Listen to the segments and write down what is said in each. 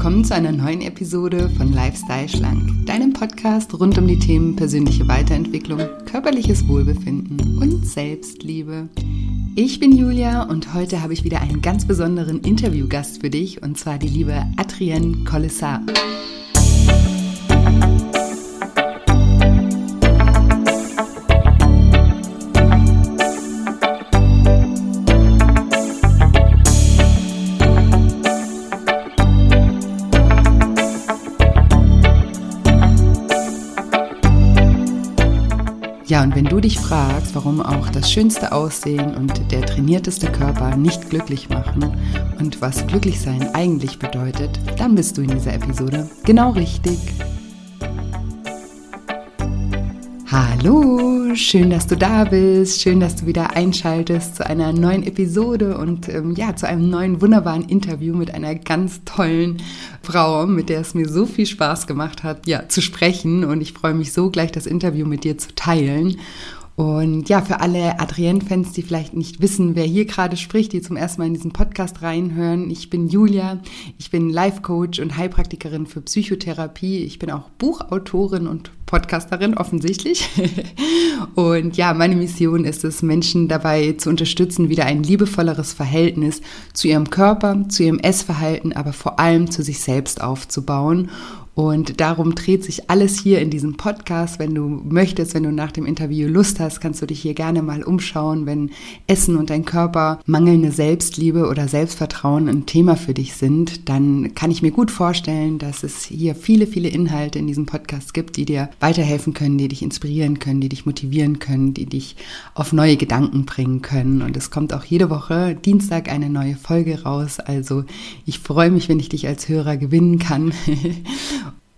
willkommen zu einer neuen Episode von Lifestyle Schlank, deinem Podcast rund um die Themen persönliche Weiterentwicklung, körperliches Wohlbefinden und Selbstliebe. Ich bin Julia und heute habe ich wieder einen ganz besonderen Interviewgast für dich und zwar die liebe Adrienne Collessar. Und wenn du dich fragst, warum auch das schönste Aussehen und der trainierteste Körper nicht glücklich machen und was Glücklichsein eigentlich bedeutet, dann bist du in dieser Episode genau richtig. Hallo, schön, dass du da bist, schön, dass du wieder einschaltest zu einer neuen Episode und ähm, ja, zu einem neuen wunderbaren Interview mit einer ganz tollen Frau, mit der es mir so viel Spaß gemacht hat, ja, zu sprechen und ich freue mich so gleich das Interview mit dir zu teilen. Und ja, für alle Adrienne-Fans, die vielleicht nicht wissen, wer hier gerade spricht, die zum ersten Mal in diesen Podcast reinhören, ich bin Julia, ich bin Life-Coach und Heilpraktikerin für Psychotherapie. Ich bin auch Buchautorin und Podcasterin offensichtlich. Und ja, meine Mission ist es, Menschen dabei zu unterstützen, wieder ein liebevolleres Verhältnis zu ihrem Körper, zu ihrem Essverhalten, aber vor allem zu sich selbst aufzubauen. Und darum dreht sich alles hier in diesem Podcast. Wenn du möchtest, wenn du nach dem Interview Lust hast, kannst du dich hier gerne mal umschauen, wenn Essen und dein Körper, mangelnde Selbstliebe oder Selbstvertrauen ein Thema für dich sind, dann kann ich mir gut vorstellen, dass es hier viele, viele Inhalte in diesem Podcast gibt, die dir weiterhelfen können, die dich inspirieren können, die dich motivieren können, die dich auf neue Gedanken bringen können. Und es kommt auch jede Woche Dienstag eine neue Folge raus. Also ich freue mich, wenn ich dich als Hörer gewinnen kann.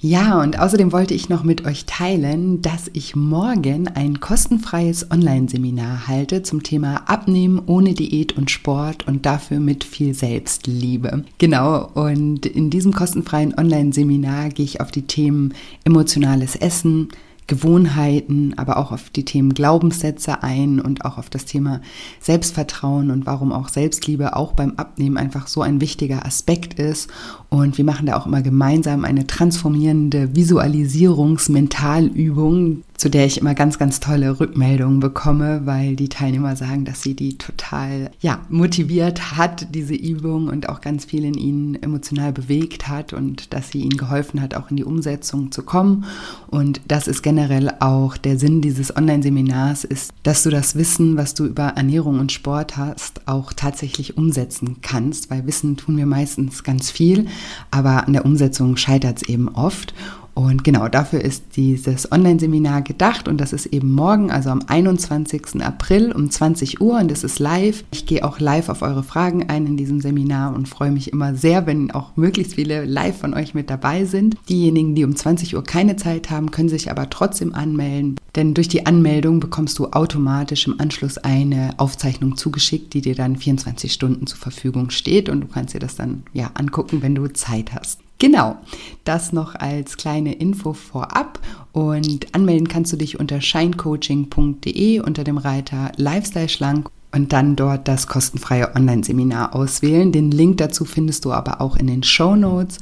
Ja, und außerdem wollte ich noch mit euch teilen, dass ich morgen ein kostenfreies Online-Seminar halte zum Thema Abnehmen ohne Diät und Sport und dafür mit viel Selbstliebe. Genau, und in diesem kostenfreien Online-Seminar gehe ich auf die Themen emotionales Essen, Gewohnheiten, aber auch auf die Themen Glaubenssätze ein und auch auf das Thema Selbstvertrauen und warum auch Selbstliebe auch beim Abnehmen einfach so ein wichtiger Aspekt ist. Und wir machen da auch immer gemeinsam eine transformierende Visualisierungsmentalübung, zu der ich immer ganz, ganz tolle Rückmeldungen bekomme, weil die Teilnehmer sagen, dass sie die total, ja, motiviert hat, diese Übung und auch ganz viel in ihnen emotional bewegt hat und dass sie ihnen geholfen hat, auch in die Umsetzung zu kommen. Und das ist generell auch der Sinn dieses Online-Seminars ist, dass du das Wissen, was du über Ernährung und Sport hast, auch tatsächlich umsetzen kannst, weil Wissen tun wir meistens ganz viel, aber an der Umsetzung scheitert es eben oft. Und genau dafür ist dieses Online-Seminar gedacht und das ist eben morgen, also am 21. April um 20 Uhr und es ist live. Ich gehe auch live auf eure Fragen ein in diesem Seminar und freue mich immer sehr, wenn auch möglichst viele live von euch mit dabei sind. Diejenigen, die um 20 Uhr keine Zeit haben, können sich aber trotzdem anmelden, denn durch die Anmeldung bekommst du automatisch im Anschluss eine Aufzeichnung zugeschickt, die dir dann 24 Stunden zur Verfügung steht und du kannst dir das dann ja angucken, wenn du Zeit hast. Genau, das noch als kleine Info vorab. Und anmelden kannst du dich unter shinecoaching.de unter dem Reiter Lifestyle Schlank und dann dort das kostenfreie Online-Seminar auswählen. Den Link dazu findest du aber auch in den Show Notes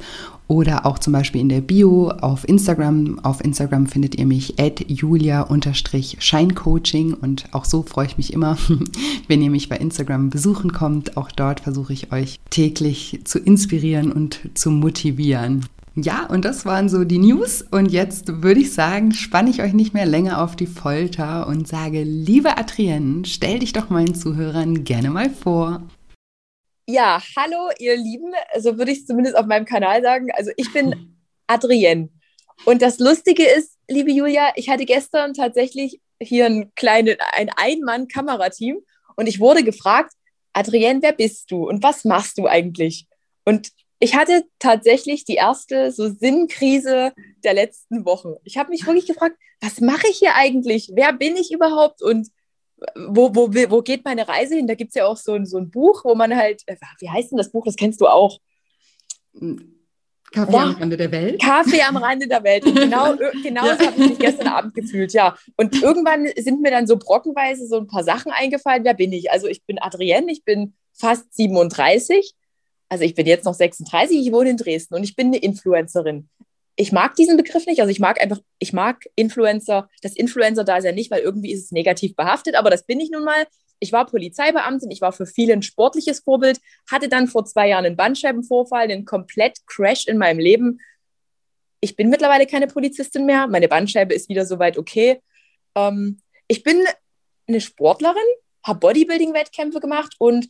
oder auch zum Beispiel in der Bio auf Instagram. Auf Instagram findet ihr mich at julia-scheincoaching und auch so freue ich mich immer, wenn ihr mich bei Instagram besuchen kommt. Auch dort versuche ich euch täglich zu inspirieren und zu motivieren. Ja, und das waren so die News. Und jetzt würde ich sagen, spanne ich euch nicht mehr länger auf die Folter und sage, liebe Adrienne, stell dich doch meinen Zuhörern gerne mal vor. Ja, hallo ihr Lieben, so würde ich es zumindest auf meinem Kanal sagen. Also ich bin Adrienne. Und das Lustige ist, liebe Julia, ich hatte gestern tatsächlich hier ein kleines, ein Ein-Mann-Kamerateam und ich wurde gefragt, Adrienne, wer bist du und was machst du eigentlich? Und ich hatte tatsächlich die erste so Sinnkrise der letzten Wochen. Ich habe mich wirklich gefragt, was mache ich hier eigentlich? Wer bin ich überhaupt? Und wo, wo, wo geht meine Reise hin? Da gibt es ja auch so ein, so ein Buch, wo man halt, äh, wie heißt denn das Buch? Das kennst du auch. Kaffee ja. am Rande der Welt. Kaffee am Rande der Welt. Und genau, genau ja. so habe ich mich gestern Abend gefühlt, ja. Und irgendwann sind mir dann so brockenweise so ein paar Sachen eingefallen. Wer bin ich? Also ich bin Adrienne, ich bin fast 37 also ich bin jetzt noch 36, ich wohne in Dresden und ich bin eine Influencerin. Ich mag diesen Begriff nicht, also ich mag einfach, ich mag Influencer, das Influencer da ist ja nicht, weil irgendwie ist es negativ behaftet, aber das bin ich nun mal. Ich war Polizeibeamtin, ich war für viele ein sportliches Vorbild, hatte dann vor zwei Jahren einen Bandscheibenvorfall, einen komplett Crash in meinem Leben. Ich bin mittlerweile keine Polizistin mehr, meine Bandscheibe ist wieder soweit okay. Ähm, ich bin eine Sportlerin, habe Bodybuilding-Wettkämpfe gemacht und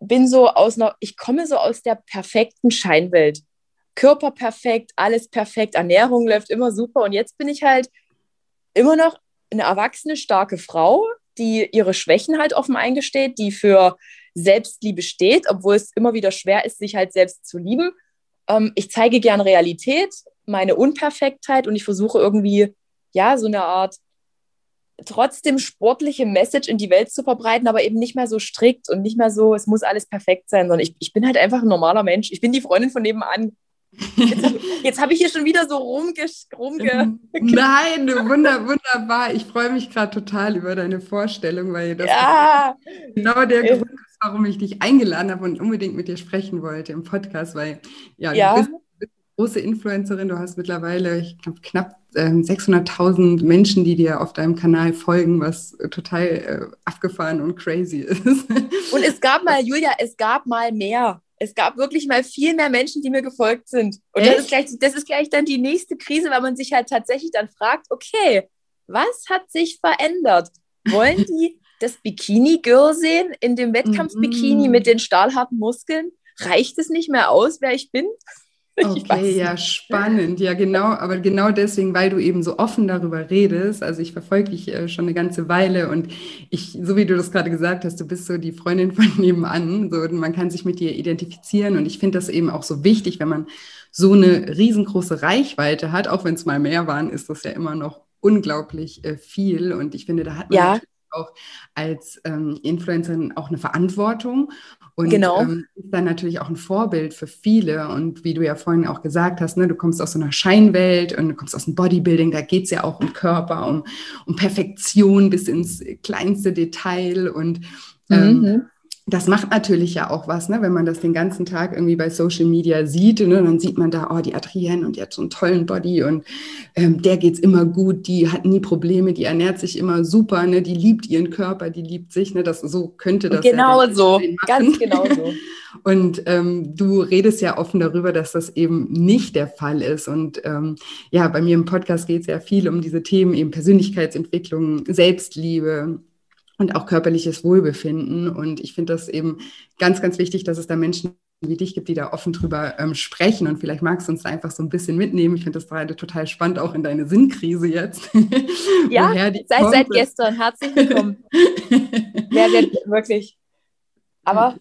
bin so aus einer, ich komme so aus der perfekten Scheinwelt. Körper perfekt, alles perfekt, Ernährung läuft immer super und jetzt bin ich halt immer noch eine erwachsene, starke Frau, die ihre Schwächen halt offen eingesteht, die für Selbstliebe steht, obwohl es immer wieder schwer ist, sich halt selbst zu lieben. Ähm, ich zeige gern Realität, meine Unperfektheit und ich versuche irgendwie, ja, so eine Art trotzdem sportliche Message in die Welt zu verbreiten, aber eben nicht mehr so strikt und nicht mehr so, es muss alles perfekt sein, sondern ich, ich bin halt einfach ein normaler Mensch. Ich bin die Freundin von nebenan. Jetzt, jetzt habe ich hier schon wieder so rumge... rumge Nein, wunder, wunderbar. Ich freue mich gerade total über deine Vorstellung, weil das ja. genau der Grund ist, warum ich dich eingeladen habe und unbedingt mit dir sprechen wollte im Podcast, weil ja, ja. du bist große Influencerin. Du hast mittlerweile, ich glaube, knapp äh, 600.000 Menschen, die dir auf deinem Kanal folgen, was äh, total äh, abgefahren und crazy ist. Und es gab mal, Julia, es gab mal mehr. Es gab wirklich mal viel mehr Menschen, die mir gefolgt sind. Und das ist, gleich, das ist gleich dann die nächste Krise, weil man sich halt tatsächlich dann fragt, okay, was hat sich verändert? Wollen die das Bikini-Girl sehen in dem Wettkampf-Bikini mm. mit den stahlharten Muskeln? Reicht es nicht mehr aus, wer ich bin? Okay, ja, spannend. Ja, genau, aber genau deswegen, weil du eben so offen darüber redest. Also ich verfolge dich äh, schon eine ganze Weile und ich, so wie du das gerade gesagt hast, du bist so die Freundin von nebenan. So, man kann sich mit dir identifizieren und ich finde das eben auch so wichtig, wenn man so eine riesengroße Reichweite hat, auch wenn es mal mehr waren, ist das ja immer noch unglaublich äh, viel. Und ich finde, da hat man ja. auch als ähm, Influencerin auch eine Verantwortung. Und genau. ähm, ist dann natürlich auch ein Vorbild für viele. Und wie du ja vorhin auch gesagt hast, ne, du kommst aus so einer Scheinwelt und du kommst aus dem Bodybuilding, da geht es ja auch um Körper, um, um Perfektion bis ins kleinste Detail. Und ähm, mhm das macht natürlich ja auch was, ne? wenn man das den ganzen Tag irgendwie bei Social Media sieht. Ne? Dann sieht man da, oh, die Adrienne und die hat so einen tollen Body und ähm, der geht's immer gut, die hat nie Probleme, die ernährt sich immer super, ne? die liebt ihren Körper, die liebt sich. Ne? Das, so könnte das Genau ja so, ganz genau so. und ähm, du redest ja offen darüber, dass das eben nicht der Fall ist. Und ähm, ja, bei mir im Podcast geht es ja viel um diese Themen, eben Persönlichkeitsentwicklung, Selbstliebe, und auch körperliches Wohlbefinden. Und ich finde das eben ganz, ganz wichtig, dass es da Menschen wie dich gibt, die da offen drüber ähm, sprechen. Und vielleicht magst du uns da einfach so ein bisschen mitnehmen. Ich finde das gerade total spannend, auch in deine Sinnkrise jetzt. ja, seit, seit gestern. Herzlich willkommen. Wird wirklich. Aber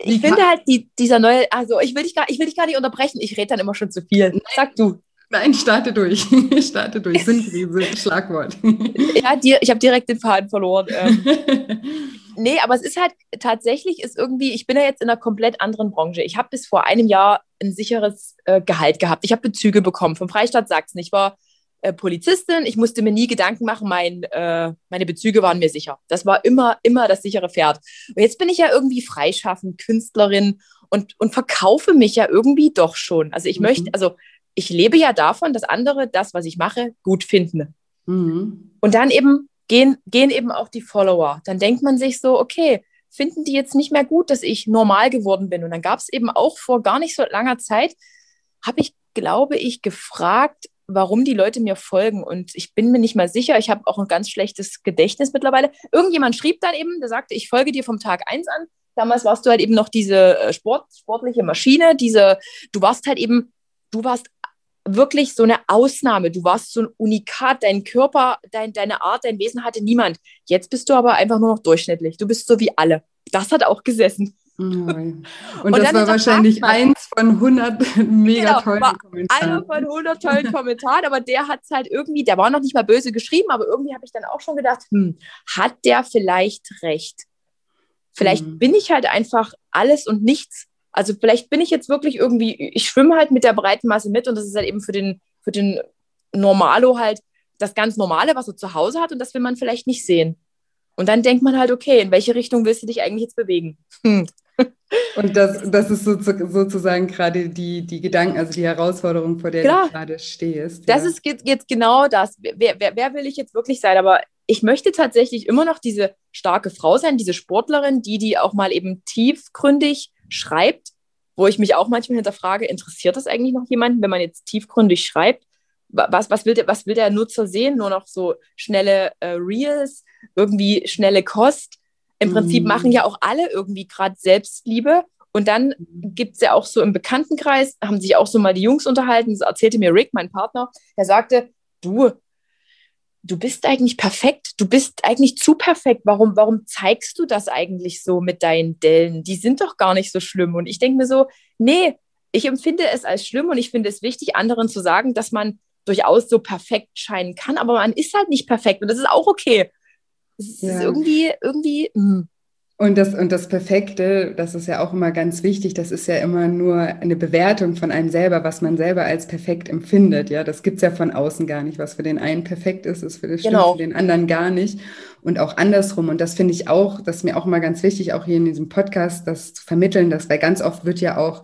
ich finde halt die, dieser neue, also ich will dich gar, ich will dich gar nicht unterbrechen. Ich rede dann immer schon zu viel. Sag du. Nein, starte durch. starte durch. Sinnkrise, Schlagwort. ja, dir, ich habe direkt den Faden verloren. Ähm. nee, aber es ist halt tatsächlich, ist irgendwie, ich bin ja jetzt in einer komplett anderen Branche. Ich habe bis vor einem Jahr ein sicheres äh, Gehalt gehabt. Ich habe Bezüge bekommen vom Freistaat Sachsen. Ich war äh, Polizistin. Ich musste mir nie Gedanken machen, mein, äh, meine Bezüge waren mir sicher. Das war immer, immer das sichere Pferd. Und jetzt bin ich ja irgendwie freischaffend, Künstlerin und, und verkaufe mich ja irgendwie doch schon. Also ich mhm. möchte, also ich lebe ja davon, dass andere das, was ich mache, gut finden. Mhm. Und dann eben gehen, gehen eben auch die Follower. Dann denkt man sich so, okay, finden die jetzt nicht mehr gut, dass ich normal geworden bin? Und dann gab es eben auch vor gar nicht so langer Zeit, habe ich, glaube ich, gefragt, warum die Leute mir folgen. Und ich bin mir nicht mal sicher. Ich habe auch ein ganz schlechtes Gedächtnis mittlerweile. Irgendjemand schrieb dann eben, der sagte, ich folge dir vom Tag 1 an. Damals warst du halt eben noch diese äh, Sport, sportliche Maschine, diese, du warst halt eben, du warst wirklich so eine Ausnahme. Du warst so ein Unikat, dein Körper, dein, deine Art, dein Wesen hatte niemand. Jetzt bist du aber einfach nur noch durchschnittlich. Du bist so wie alle. Das hat auch gesessen. Und, und das war wahrscheinlich eins von 100 mega genau, tollen Kommentaren. Einer von 100 tollen Kommentaren, aber der hat es halt irgendwie, der war noch nicht mal böse geschrieben, aber irgendwie habe ich dann auch schon gedacht, hm, hat der vielleicht recht? Vielleicht mhm. bin ich halt einfach alles und nichts also vielleicht bin ich jetzt wirklich irgendwie, ich schwimme halt mit der breiten Masse mit und das ist halt eben für den, für den Normalo halt das ganz Normale, was er zu Hause hat und das will man vielleicht nicht sehen. Und dann denkt man halt, okay, in welche Richtung willst du dich eigentlich jetzt bewegen? Hm. Und das, das ist sozusagen gerade die, die Gedanken, also die Herausforderung, vor der Klar. du gerade stehst. Das ja. ist jetzt genau das. Wer, wer, wer will ich jetzt wirklich sein? Aber ich möchte tatsächlich immer noch diese starke Frau sein, diese Sportlerin, die, die auch mal eben tiefgründig schreibt, wo ich mich auch manchmal hinterfrage, interessiert das eigentlich noch jemanden, wenn man jetzt tiefgründig schreibt? Was, was, will, der, was will der Nutzer sehen? Nur noch so schnelle äh, Reels, irgendwie schnelle Kost. Im Prinzip mhm. machen ja auch alle irgendwie gerade Selbstliebe. Und dann mhm. gibt es ja auch so im Bekanntenkreis, haben sich auch so mal die Jungs unterhalten, das erzählte mir Rick, mein Partner, der sagte, du, du bist eigentlich perfekt, du bist eigentlich zu perfekt. Warum, warum zeigst du das eigentlich so mit deinen Dellen? Die sind doch gar nicht so schlimm. Und ich denke mir so, nee, ich empfinde es als schlimm und ich finde es wichtig, anderen zu sagen, dass man durchaus so perfekt scheinen kann, aber man ist halt nicht perfekt und das ist auch okay. Es ja. ist irgendwie, irgendwie. Mh. Und das, und das Perfekte, das ist ja auch immer ganz wichtig, das ist ja immer nur eine Bewertung von einem selber, was man selber als perfekt empfindet. Ja, das gibt's ja von außen gar nicht. Was für den einen perfekt ist, ist für, das genau. für den anderen gar nicht. Und auch andersrum. Und das finde ich auch, das ist mir auch immer ganz wichtig, auch hier in diesem Podcast, das zu vermitteln, dass, weil ganz oft wird ja auch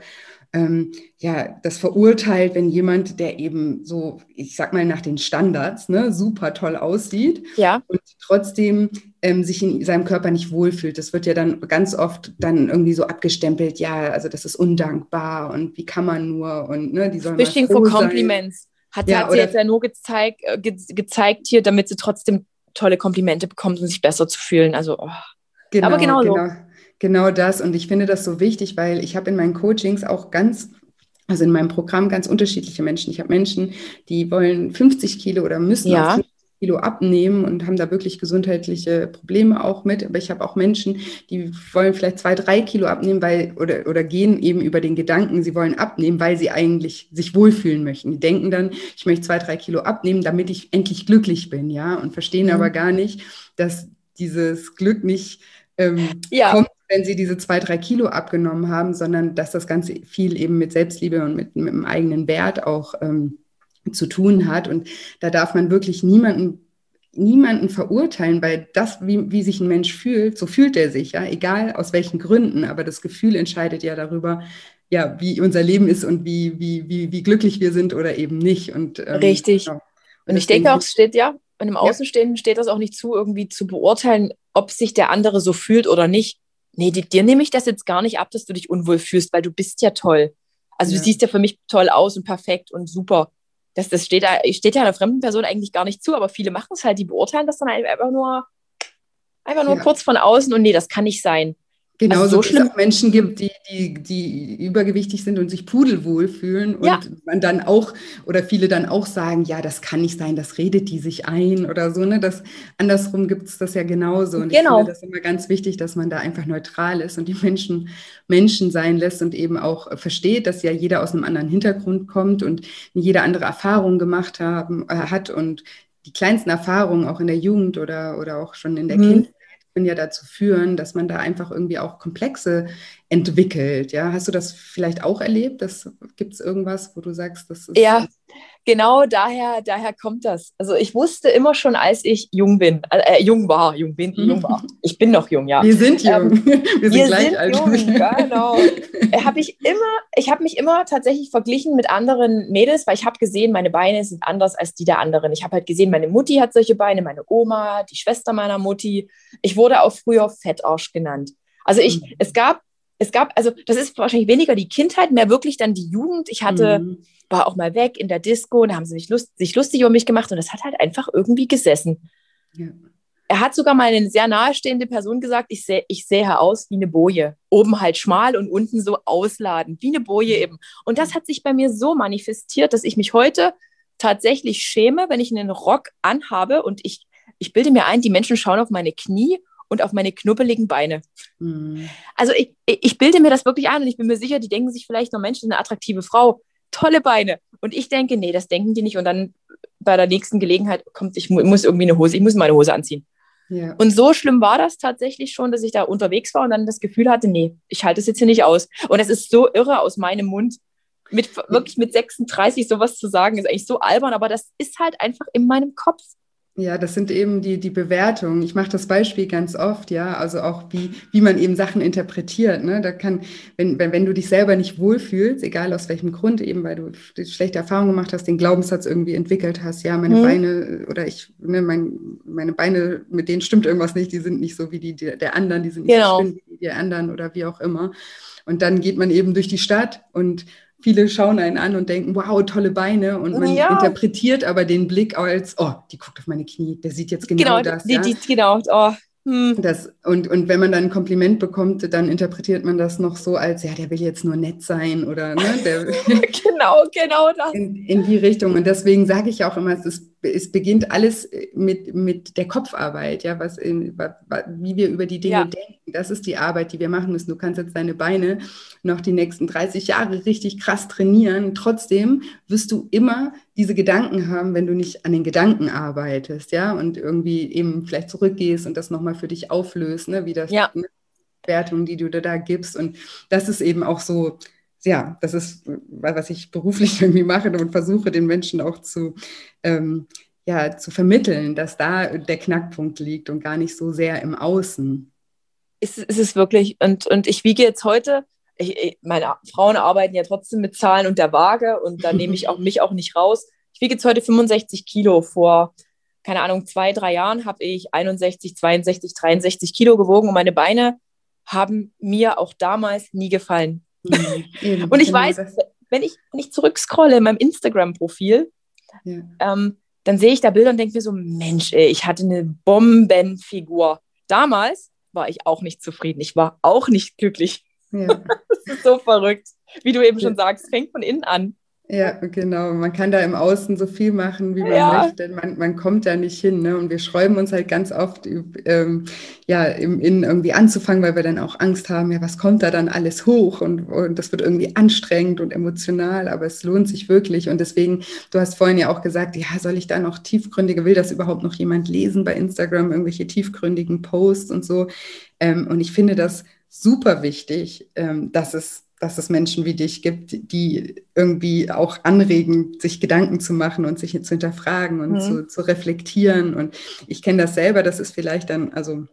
ähm, ja, das verurteilt, wenn jemand, der eben so, ich sag mal, nach den Standards, ne, super toll aussieht ja. und trotzdem ähm, sich in seinem Körper nicht wohlfühlt. Das wird ja dann ganz oft dann irgendwie so abgestempelt, ja, also das ist undankbar und wie kann man nur und ne, die sollen Fishing for Compliments. Hat, ja, hat sie jetzt ja nur gezeigt, äh, ge gezeigt hier, damit sie trotzdem tolle Komplimente bekommt um sich besser zu fühlen. Also, oh. genau, aber genau, genau. So. Genau das. Und ich finde das so wichtig, weil ich habe in meinen Coachings auch ganz also in meinem Programm ganz unterschiedliche Menschen. Ich habe Menschen, die wollen 50 Kilo oder müssen ja. 50 Kilo abnehmen und haben da wirklich gesundheitliche Probleme auch mit. Aber ich habe auch Menschen, die wollen vielleicht zwei, drei Kilo abnehmen, weil oder, oder gehen eben über den Gedanken, sie wollen abnehmen, weil sie eigentlich sich wohlfühlen möchten. Die denken dann, ich möchte zwei, drei Kilo abnehmen, damit ich endlich glücklich bin, ja, und verstehen mhm. aber gar nicht, dass dieses Glück nicht ähm, ja. kommt, wenn sie diese zwei, drei Kilo abgenommen haben, sondern dass das Ganze viel eben mit Selbstliebe und mit, mit dem eigenen Wert auch ähm, zu tun hat. Und da darf man wirklich niemanden niemanden verurteilen, weil das, wie, wie sich ein Mensch fühlt, so fühlt er sich, ja, egal aus welchen Gründen, aber das Gefühl entscheidet ja darüber, ja, wie unser Leben ist und wie, wie, wie, wie glücklich wir sind oder eben nicht. Und, ähm, Richtig. Genau. Und ich denke auch, es steht ja, einem Außenstehenden ja. steht das auch nicht zu, irgendwie zu beurteilen, ob sich der andere so fühlt oder nicht nee, dir nehme ich das jetzt gar nicht ab, dass du dich unwohl fühlst, weil du bist ja toll. Also ja. du siehst ja für mich toll aus und perfekt und super. Das, das steht, da, steht ja einer fremden Person eigentlich gar nicht zu, aber viele machen es halt, die beurteilen das dann einfach nur, einfach nur ja. kurz von außen und nee, das kann nicht sein. Genauso also so schlimm. es auch Menschen gibt, die, die, die übergewichtig sind und sich pudelwohl fühlen und ja. man dann auch oder viele dann auch sagen, ja, das kann nicht sein, das redet die sich ein oder so. Ne? Das, andersrum gibt es das ja genauso. Und genau. ich finde das immer ganz wichtig, dass man da einfach neutral ist und die Menschen Menschen sein lässt und eben auch versteht, dass ja jeder aus einem anderen Hintergrund kommt und jeder andere Erfahrungen gemacht haben, äh, hat und die kleinsten Erfahrungen auch in der Jugend oder, oder auch schon in der mhm. Kindheit ja dazu führen, dass man da einfach irgendwie auch Komplexe entwickelt. Ja, hast du das vielleicht auch erlebt? Gibt es irgendwas, wo du sagst, das ist. Ja, genau daher, daher kommt das. Also ich wusste immer schon, als ich jung bin, äh, jung war, jung bin, jung war. Ich bin noch jung, ja. Wir sind jung. Ähm, wir sind wir gleich sind alt. Jung, genau. habe ich immer, ich habe mich immer tatsächlich verglichen mit anderen Mädels, weil ich habe gesehen, meine Beine sind anders als die der anderen. Ich habe halt gesehen, meine Mutti hat solche Beine, meine Oma, die Schwester meiner Mutti. Ich wurde auch früher Fettarsch genannt. Also ich, mhm. es gab es gab, also das ist wahrscheinlich weniger die Kindheit, mehr wirklich dann die Jugend. Ich hatte, mhm. war auch mal weg in der Disco und da haben sie sich, lust, sich lustig über mich gemacht und das hat halt einfach irgendwie gesessen. Ja. Er hat sogar mal eine sehr nahestehende Person gesagt, ich sehe ich sehe aus wie eine Boje. Oben halt schmal und unten so ausladend, wie eine Boje eben. Und das hat sich bei mir so manifestiert, dass ich mich heute tatsächlich schäme, wenn ich einen Rock anhabe und ich, ich bilde mir ein, die Menschen schauen auf meine Knie und auf meine knubbeligen Beine. Mhm. Also ich, ich bilde mir das wirklich ein und ich bin mir sicher, die denken sich vielleicht noch, Mensch, eine attraktive Frau, tolle Beine. Und ich denke, nee, das denken die nicht. Und dann bei der nächsten Gelegenheit kommt, ich muss irgendwie eine Hose, ich muss meine Hose anziehen. Ja. Und so schlimm war das tatsächlich schon, dass ich da unterwegs war und dann das Gefühl hatte, nee, ich halte es jetzt hier nicht aus. Und es ist so irre aus meinem Mund, mit, wirklich mit 36 sowas zu sagen, ist eigentlich so albern, aber das ist halt einfach in meinem Kopf. Ja, das sind eben die, die Bewertungen. Ich mache das Beispiel ganz oft, ja, also auch wie, wie man eben Sachen interpretiert. Ne? Da kann, wenn, wenn, wenn du dich selber nicht wohlfühlst, egal aus welchem Grund, eben weil du schlechte Erfahrungen gemacht hast, den Glaubenssatz irgendwie entwickelt hast, ja, meine mhm. Beine oder ich, ne, mein, meine Beine, mit denen stimmt irgendwas nicht, die sind nicht so wie die der anderen, die sind nicht genau. so schön wie die anderen oder wie auch immer. Und dann geht man eben durch die Stadt und viele schauen einen an und denken, wow, tolle Beine. Und man ja. interpretiert aber den Blick als, oh, die guckt auf meine Knie, der sieht jetzt genau, genau das. Die, ja? die, genau, oh. Hm. Das, und, und wenn man dann ein Kompliment bekommt, dann interpretiert man das noch so als, ja, der will jetzt nur nett sein oder ne, der, genau, genau das. In, in die Richtung. Und deswegen sage ich auch immer, es ist es beginnt alles mit, mit der Kopfarbeit, ja, was in, wie wir über die Dinge ja. denken. Das ist die Arbeit, die wir machen müssen. Du kannst jetzt deine Beine noch die nächsten 30 Jahre richtig krass trainieren. Trotzdem wirst du immer diese Gedanken haben, wenn du nicht an den Gedanken arbeitest, ja, und irgendwie eben vielleicht zurückgehst und das nochmal für dich auflöst, ne, wie das ja. Wertung, die du da gibst. Und das ist eben auch so ja, das ist, was ich beruflich irgendwie mache und versuche, den Menschen auch zu, ähm, ja, zu vermitteln, dass da der Knackpunkt liegt und gar nicht so sehr im Außen. Ist, ist es wirklich, und, und ich wiege jetzt heute, ich, meine Frauen arbeiten ja trotzdem mit Zahlen und der Waage und da nehme ich auch mich auch nicht raus. Ich wiege jetzt heute 65 Kilo. Vor, keine Ahnung, zwei, drei Jahren habe ich 61, 62, 63 Kilo gewogen und meine Beine haben mir auch damals nie gefallen. Mhm, und ich genau weiß, das. wenn ich, wenn ich zurückscrolle in meinem Instagram-Profil, ja. ähm, dann sehe ich da Bilder und denke mir so, Mensch, ey, ich hatte eine Bombenfigur. Damals war ich auch nicht zufrieden. Ich war auch nicht glücklich. Ja. das ist so verrückt. Wie du eben schon sagst, fängt von innen an. Ja, genau. Man kann da im Außen so viel machen, wie man ja. möchte. Man, man kommt da nicht hin. Ne? Und wir schreiben uns halt ganz oft, ähm, ja, im Innen irgendwie anzufangen, weil wir dann auch Angst haben, ja, was kommt da dann alles hoch? Und, und das wird irgendwie anstrengend und emotional, aber es lohnt sich wirklich. Und deswegen, du hast vorhin ja auch gesagt, ja, soll ich da noch tiefgründige, will das überhaupt noch jemand lesen bei Instagram, irgendwelche tiefgründigen Posts und so? Ähm, und ich finde das super wichtig, ähm, dass es dass es Menschen wie dich gibt, die irgendwie auch anregen, sich Gedanken zu machen und sich zu hinterfragen und mhm. zu, zu reflektieren. Und ich kenne das selber, das ist vielleicht dann, also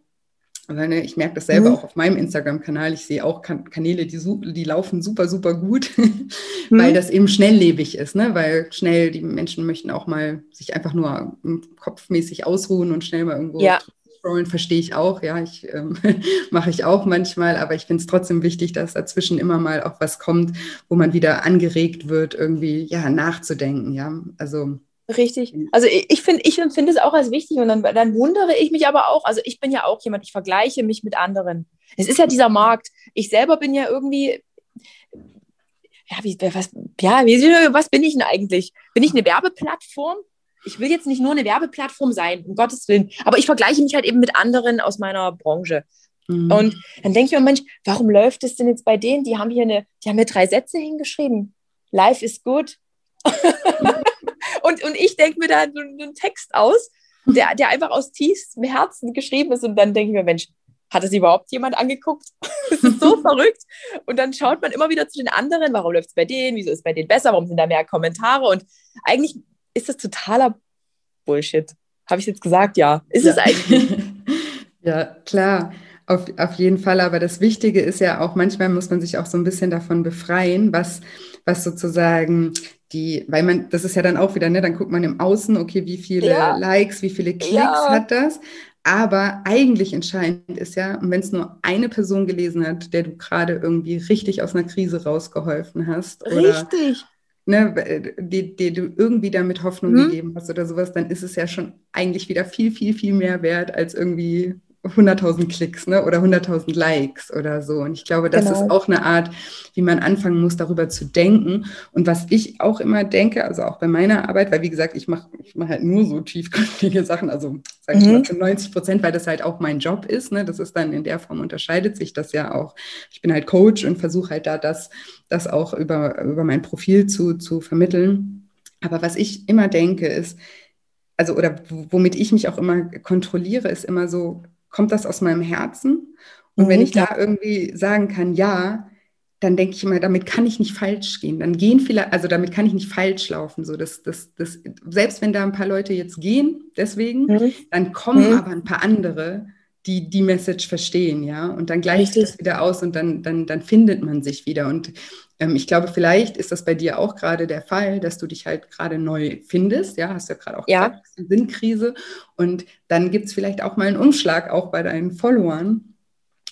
ich merke das selber mhm. auch auf meinem Instagram-Kanal. Ich sehe auch kan Kanäle, die, die laufen super, super gut, mhm. weil das eben schnelllebig ist, ne? weil schnell die Menschen möchten auch mal sich einfach nur kopfmäßig ausruhen und schnell mal irgendwo ja. Scrollen verstehe ich auch, ja, ich ähm, mache ich auch manchmal, aber ich finde es trotzdem wichtig, dass dazwischen immer mal auch was kommt, wo man wieder angeregt wird, irgendwie ja nachzudenken, ja, also Richtig. Also ich finde, ich empfinde es auch als wichtig und dann, dann wundere ich mich aber auch. Also ich bin ja auch jemand, ich vergleiche mich mit anderen. Es ist ja dieser Markt. Ich selber bin ja irgendwie, ja, wie, was, ja, wie, was bin ich denn eigentlich? Bin ich eine Werbeplattform? Ich will jetzt nicht nur eine Werbeplattform sein, um Gottes Willen, aber ich vergleiche mich halt eben mit anderen aus meiner Branche. Mhm. Und dann denke ich mir, Mensch, warum läuft es denn jetzt bei denen? Die haben hier eine, die haben mir drei Sätze hingeschrieben. Life is good. und, und ich denke mir da so einen Text aus, der, der einfach aus tiefstem Herzen geschrieben ist. Und dann denke ich mir, Mensch, hat es überhaupt jemand angeguckt? das ist so verrückt. Und dann schaut man immer wieder zu den anderen, warum läuft es bei denen, wieso ist es bei denen besser, warum sind da mehr Kommentare? Und eigentlich ist das totaler Bullshit. Habe ich jetzt gesagt? Ja. Ist ja. es eigentlich? ja, klar. Auf, auf jeden Fall, aber das Wichtige ist ja auch, manchmal muss man sich auch so ein bisschen davon befreien, was, was sozusagen die, weil man, das ist ja dann auch wieder, ne, dann guckt man im Außen, okay, wie viele ja. Likes, wie viele Klicks ja. hat das. Aber eigentlich entscheidend ist ja, und wenn es nur eine Person gelesen hat, der du gerade irgendwie richtig aus einer Krise rausgeholfen hast. Richtig ne, die, die du irgendwie damit Hoffnung mhm. gegeben hast oder sowas, dann ist es ja schon eigentlich wieder viel, viel, viel mehr wert als irgendwie 100.000 Klicks ne? oder 100.000 Likes oder so. Und ich glaube, das genau. ist auch eine Art, wie man anfangen muss, darüber zu denken. Und was ich auch immer denke, also auch bei meiner Arbeit, weil wie gesagt, ich mache ich mach halt nur so tiefgründige Sachen, also sage ich mhm. mal zu 90 Prozent, weil das halt auch mein Job ist. Ne? Das ist dann in der Form unterscheidet sich das ja auch. Ich bin halt Coach und versuche halt da das, das auch über, über mein Profil zu, zu vermitteln. Aber was ich immer denke, ist, also oder womit ich mich auch immer kontrolliere, ist immer so, kommt das aus meinem Herzen? Und mhm, wenn ich da irgendwie sagen kann, ja, dann denke ich immer, damit kann ich nicht falsch gehen. Dann gehen viele, also damit kann ich nicht falsch laufen. So, das, das, das, selbst wenn da ein paar Leute jetzt gehen, deswegen, mhm. dann kommen mhm. aber ein paar andere, die die Message verstehen, ja. Und dann gleicht Richtig. das wieder aus und dann, dann, dann findet man sich wieder. Und ich glaube, vielleicht ist das bei dir auch gerade der Fall, dass du dich halt gerade neu findest, ja, hast du ja gerade auch ja. gesagt, Sinnkrise. Und dann gibt es vielleicht auch mal einen Umschlag auch bei deinen Followern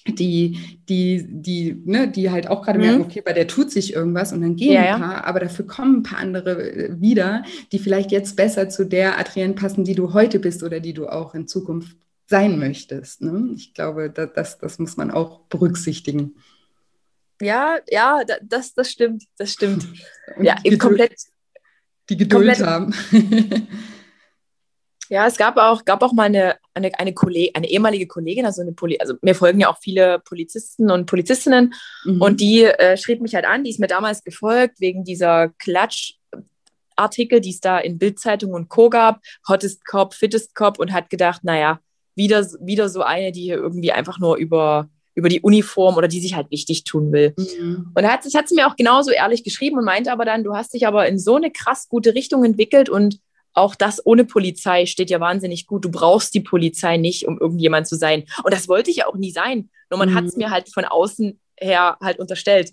die, die, die, ne, die halt auch gerade mhm. merken, okay, bei der tut sich irgendwas und dann gehen ja, ein paar, ja. aber dafür kommen ein paar andere äh, wieder, die vielleicht jetzt besser zu der Adrienne passen, die du heute bist oder die du auch in Zukunft sein möchtest. Ne? Ich glaube, das, das, das muss man auch berücksichtigen. Ja, ja, das, das stimmt, das stimmt. ja, eben komplett. Die Geduld komplett, haben. Ja, es gab auch, gab auch mal eine, eine, eine, Kolleg eine ehemalige Kollegin, also eine Poli also mir folgen ja auch viele Polizisten und Polizistinnen mhm. und die äh, schrieb mich halt an, die ist mir damals gefolgt wegen dieser Klatschartikel, die es da in Bildzeitung und Co. gab, Hottest Cop, Fittest Cop und hat gedacht, naja, wieder, wieder so eine, die hier irgendwie einfach nur über, über die Uniform oder die sich halt wichtig tun will. Mhm. Und hat, das hat sie mir auch genauso ehrlich geschrieben und meinte aber dann, du hast dich aber in so eine krass gute Richtung entwickelt und auch das ohne Polizei steht ja wahnsinnig gut. Du brauchst die Polizei nicht, um irgendjemand zu sein. Und das wollte ich ja auch nie sein. Nur man mhm. hat es mir halt von außen her halt unterstellt.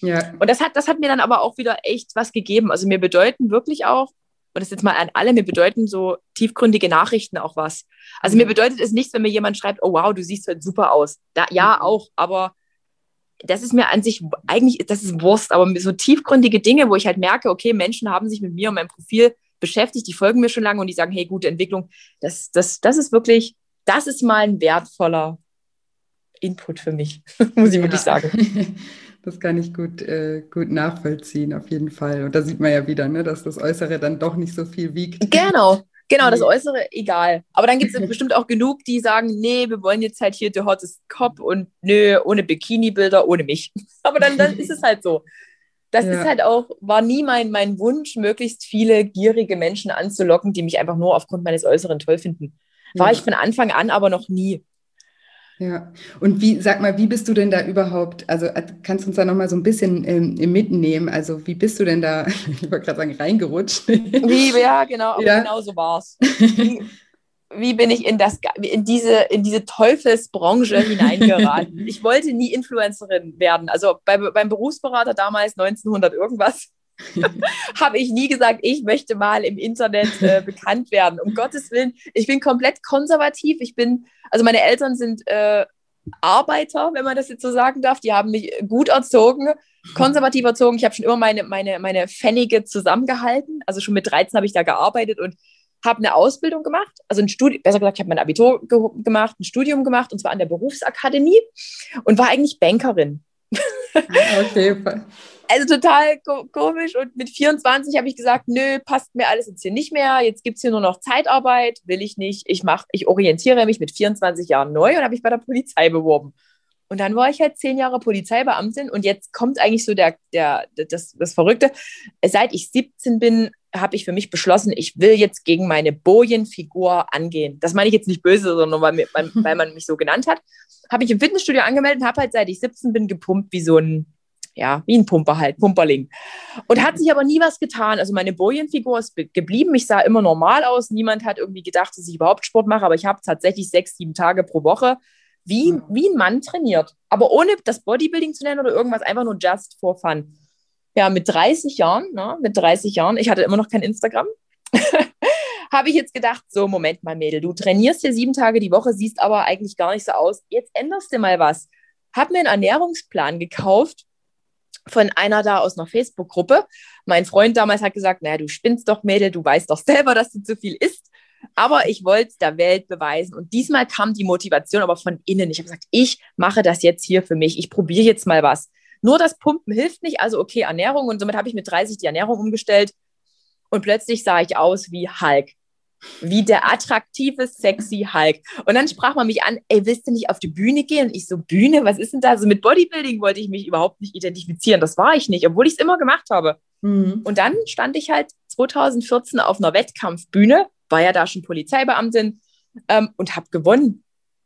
Ja. Und das hat, das hat mir dann aber auch wieder echt was gegeben. Also mir bedeuten wirklich auch, und das jetzt mal an alle, mir bedeuten so tiefgründige Nachrichten auch was. Also mhm. mir bedeutet es nichts, wenn mir jemand schreibt, oh wow, du siehst halt super aus. Da, ja, mhm. auch, aber das ist mir an sich eigentlich, das ist Wurst, aber so tiefgründige Dinge, wo ich halt merke, okay, Menschen haben sich mit mir und meinem Profil beschäftigt, die folgen mir schon lange und die sagen, hey, gute Entwicklung, das, das, das ist wirklich, das ist mal ein wertvoller Input für mich, muss ich ja. wirklich sagen. Das kann ich gut, äh, gut nachvollziehen, auf jeden Fall. Und da sieht man ja wieder, ne, dass das Äußere dann doch nicht so viel wiegt. Genau, Genau, das Äußere, egal. Aber dann gibt es bestimmt auch genug, die sagen, nee, wir wollen jetzt halt hier der hottest Cop und nö, ohne Bikini-Bilder, ohne mich. Aber dann, dann ist es halt so das ja. ist halt auch, war nie mein, mein Wunsch, möglichst viele gierige Menschen anzulocken, die mich einfach nur aufgrund meines Äußeren toll finden. War ja. ich von Anfang an aber noch nie. Ja, und wie, sag mal, wie bist du denn da überhaupt, also äh, kannst du uns da nochmal so ein bisschen ähm, mitnehmen, also wie bist du denn da, ich wollte gerade sagen, reingerutscht? Wie, ja, genau, ja. genau so war es. wie bin ich in, das, in, diese, in diese Teufelsbranche hineingeraten? ich wollte nie Influencerin werden. Also bei, beim Berufsberater damals 1900 irgendwas habe ich nie gesagt, ich möchte mal im Internet äh, bekannt werden. Um Gottes Willen, ich bin komplett konservativ. Ich bin, also meine Eltern sind äh, Arbeiter, wenn man das jetzt so sagen darf. Die haben mich gut erzogen, konservativ erzogen. Ich habe schon immer meine, meine, meine Pfennige zusammengehalten. Also schon mit 13 habe ich da gearbeitet und habe eine Ausbildung gemacht, also ein Studium, besser gesagt, ich habe mein Abitur ge gemacht, ein Studium gemacht und zwar an der Berufsakademie und war eigentlich Bankerin. Ah, okay. Also total ko komisch und mit 24 habe ich gesagt, nö, passt mir alles jetzt hier nicht mehr, jetzt gibt es hier nur noch Zeitarbeit, will ich nicht, ich mache, ich orientiere mich mit 24 Jahren neu und habe mich bei der Polizei beworben. Und dann war ich halt zehn Jahre Polizeibeamtin und jetzt kommt eigentlich so der, der, das, das Verrückte. Seit ich 17 bin, habe ich für mich beschlossen, ich will jetzt gegen meine Bojenfigur angehen. Das meine ich jetzt nicht böse, sondern weil, weil man mich so genannt hat. Habe ich im Fitnessstudio angemeldet und habe halt seit ich 17 bin gepumpt wie so ein, ja, wie ein Pumper halt, Pumperling. Und hat sich aber nie was getan. Also meine Bojenfigur ist geblieben. Ich sah immer normal aus. Niemand hat irgendwie gedacht, dass ich überhaupt Sport mache, aber ich habe tatsächlich sechs, sieben Tage pro Woche wie, wie ein Mann trainiert. Aber ohne das Bodybuilding zu nennen oder irgendwas, einfach nur just for fun ja, mit 30 Jahren, ne, mit 30 Jahren, ich hatte immer noch kein Instagram, habe ich jetzt gedacht, so, Moment mal, Mädel, du trainierst hier sieben Tage die Woche, siehst aber eigentlich gar nicht so aus. Jetzt änderst du mal was. Hab mir einen Ernährungsplan gekauft von einer da aus einer Facebook-Gruppe. Mein Freund damals hat gesagt, naja, du spinnst doch, Mädel, du weißt doch selber, dass du zu viel isst. Aber ich wollte es der Welt beweisen. Und diesmal kam die Motivation aber von innen. Ich habe gesagt, ich mache das jetzt hier für mich. Ich probiere jetzt mal was. Nur das Pumpen hilft nicht, also okay, Ernährung. Und somit habe ich mit 30 die Ernährung umgestellt. Und plötzlich sah ich aus wie Hulk. Wie der attraktive, sexy Hulk. Und dann sprach man mich an, ey, willst du nicht auf die Bühne gehen? Und ich so, Bühne, was ist denn da? Also mit Bodybuilding wollte ich mich überhaupt nicht identifizieren. Das war ich nicht, obwohl ich es immer gemacht habe. Mhm. Und dann stand ich halt 2014 auf einer Wettkampfbühne, war ja da schon Polizeibeamtin ähm, und habe gewonnen.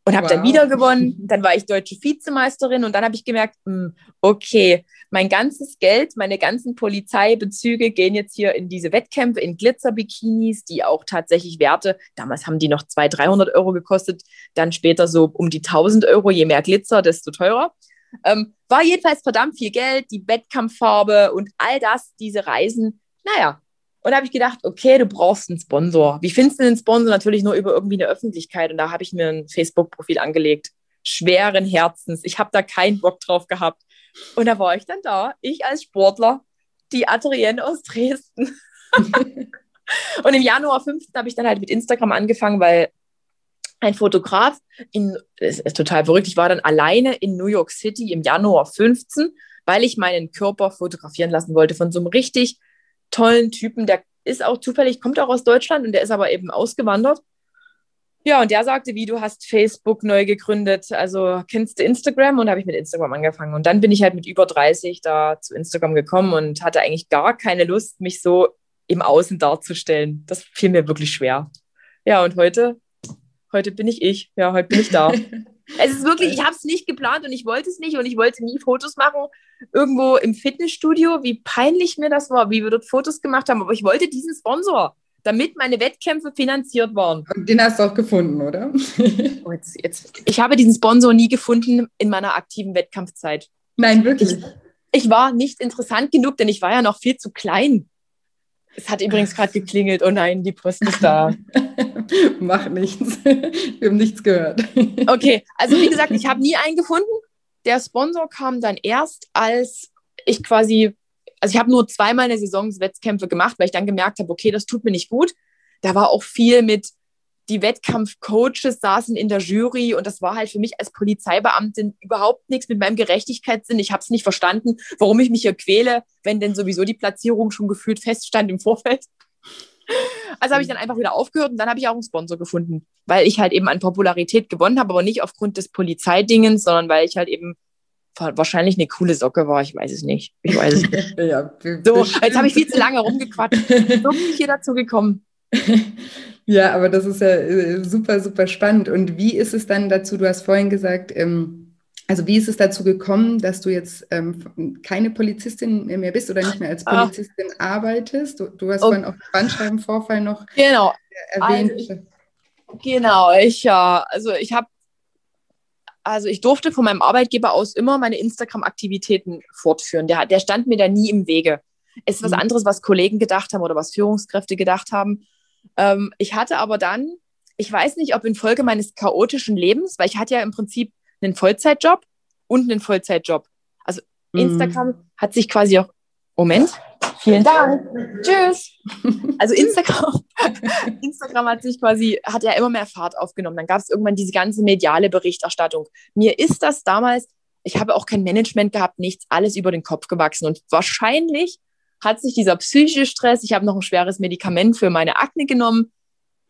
Und habe wow. dann wieder gewonnen. Dann war ich deutsche Vizemeisterin und dann habe ich gemerkt, mh, hm, okay, mein ganzes Geld, meine ganzen Polizeibezüge gehen jetzt hier in diese Wettkämpfe, in Glitzerbikinis, die auch tatsächlich Werte, damals haben die noch 200, 300 Euro gekostet, dann später so um die 1000 Euro, je mehr Glitzer, desto teurer. Ähm, war jedenfalls verdammt viel Geld, die Wettkampffarbe und all das, diese Reisen. Naja, und da habe ich gedacht, okay, du brauchst einen Sponsor. Wie findest du einen Sponsor? Natürlich nur über irgendwie eine Öffentlichkeit. Und da habe ich mir ein Facebook-Profil angelegt. Schweren Herzens. Ich habe da keinen Bock drauf gehabt. Und da war ich dann da, ich als Sportler, die Adrienne aus Dresden. und im Januar 15 habe ich dann halt mit Instagram angefangen, weil ein Fotograf, in, das ist total verrückt, ich war dann alleine in New York City im Januar 15, weil ich meinen Körper fotografieren lassen wollte von so einem richtig tollen Typen, der ist auch zufällig, kommt auch aus Deutschland und der ist aber eben ausgewandert. Ja, und der sagte, wie du hast Facebook neu gegründet, also kennst du Instagram und habe ich mit Instagram angefangen. Und dann bin ich halt mit über 30 da zu Instagram gekommen und hatte eigentlich gar keine Lust, mich so im Außen darzustellen. Das fiel mir wirklich schwer. Ja, und heute, heute bin ich ich. Ja, heute bin ich da. Es ist wirklich, ich habe es nicht geplant und ich wollte es nicht und ich wollte nie Fotos machen irgendwo im Fitnessstudio, wie peinlich mir das war, wie wir dort Fotos gemacht haben. Aber ich wollte diesen Sponsor, damit meine Wettkämpfe finanziert waren. Und den hast du auch gefunden, oder? oh, jetzt, jetzt. Ich habe diesen Sponsor nie gefunden in meiner aktiven Wettkampfzeit. Nein, wirklich. Ich, ich war nicht interessant genug, denn ich war ja noch viel zu klein. Es hat übrigens gerade geklingelt. Oh nein, die Post ist da. Mach nichts. Wir haben nichts gehört. Okay, also wie gesagt, ich habe nie einen gefunden. Der Sponsor kam dann erst, als ich quasi, also ich habe nur zweimal eine Saisonswettkämpfe gemacht, weil ich dann gemerkt habe, okay, das tut mir nicht gut. Da war auch viel mit, die Wettkampfcoaches saßen in der Jury und das war halt für mich als Polizeibeamtin überhaupt nichts mit meinem Gerechtigkeitssinn. Ich habe es nicht verstanden, warum ich mich hier quäle, wenn denn sowieso die Platzierung schon gefühlt feststand im Vorfeld. Also habe ich dann einfach wieder aufgehört und dann habe ich auch einen Sponsor gefunden, weil ich halt eben an Popularität gewonnen habe, aber nicht aufgrund des Polizeidingens, sondern weil ich halt eben wahrscheinlich eine coole Socke war. Ich weiß es nicht. Ich weiß es nicht. ja, so, jetzt habe ich viel zu lange rumgequatscht. So bin ich hier dazu gekommen. Ja, aber das ist ja äh, super, super spannend. Und wie ist es dann dazu? Du hast vorhin gesagt, ähm, also wie ist es dazu gekommen, dass du jetzt ähm, keine Polizistin mehr bist oder nicht mehr als ah. Polizistin ah. arbeitest? Du, du hast okay. vorhin auch den Bandscheibenvorfall noch genau. erwähnt. Also, genau, ich ja, also ich habe also ich durfte von meinem Arbeitgeber aus immer meine Instagram-Aktivitäten fortführen. Der, der stand mir da nie im Wege. Es ist was mhm. anderes, was Kollegen gedacht haben oder was Führungskräfte gedacht haben. Ähm, ich hatte aber dann, ich weiß nicht, ob infolge meines chaotischen Lebens, weil ich hatte ja im Prinzip einen Vollzeitjob und einen Vollzeitjob. Also mhm. Instagram hat sich quasi auch, Moment, vielen Dank, tschüss. Also Instagram, Instagram hat sich quasi, hat ja immer mehr Fahrt aufgenommen. Dann gab es irgendwann diese ganze mediale Berichterstattung. Mir ist das damals, ich habe auch kein Management gehabt, nichts, alles über den Kopf gewachsen. Und wahrscheinlich hat sich dieser psychische Stress, ich habe noch ein schweres Medikament für meine Akne genommen,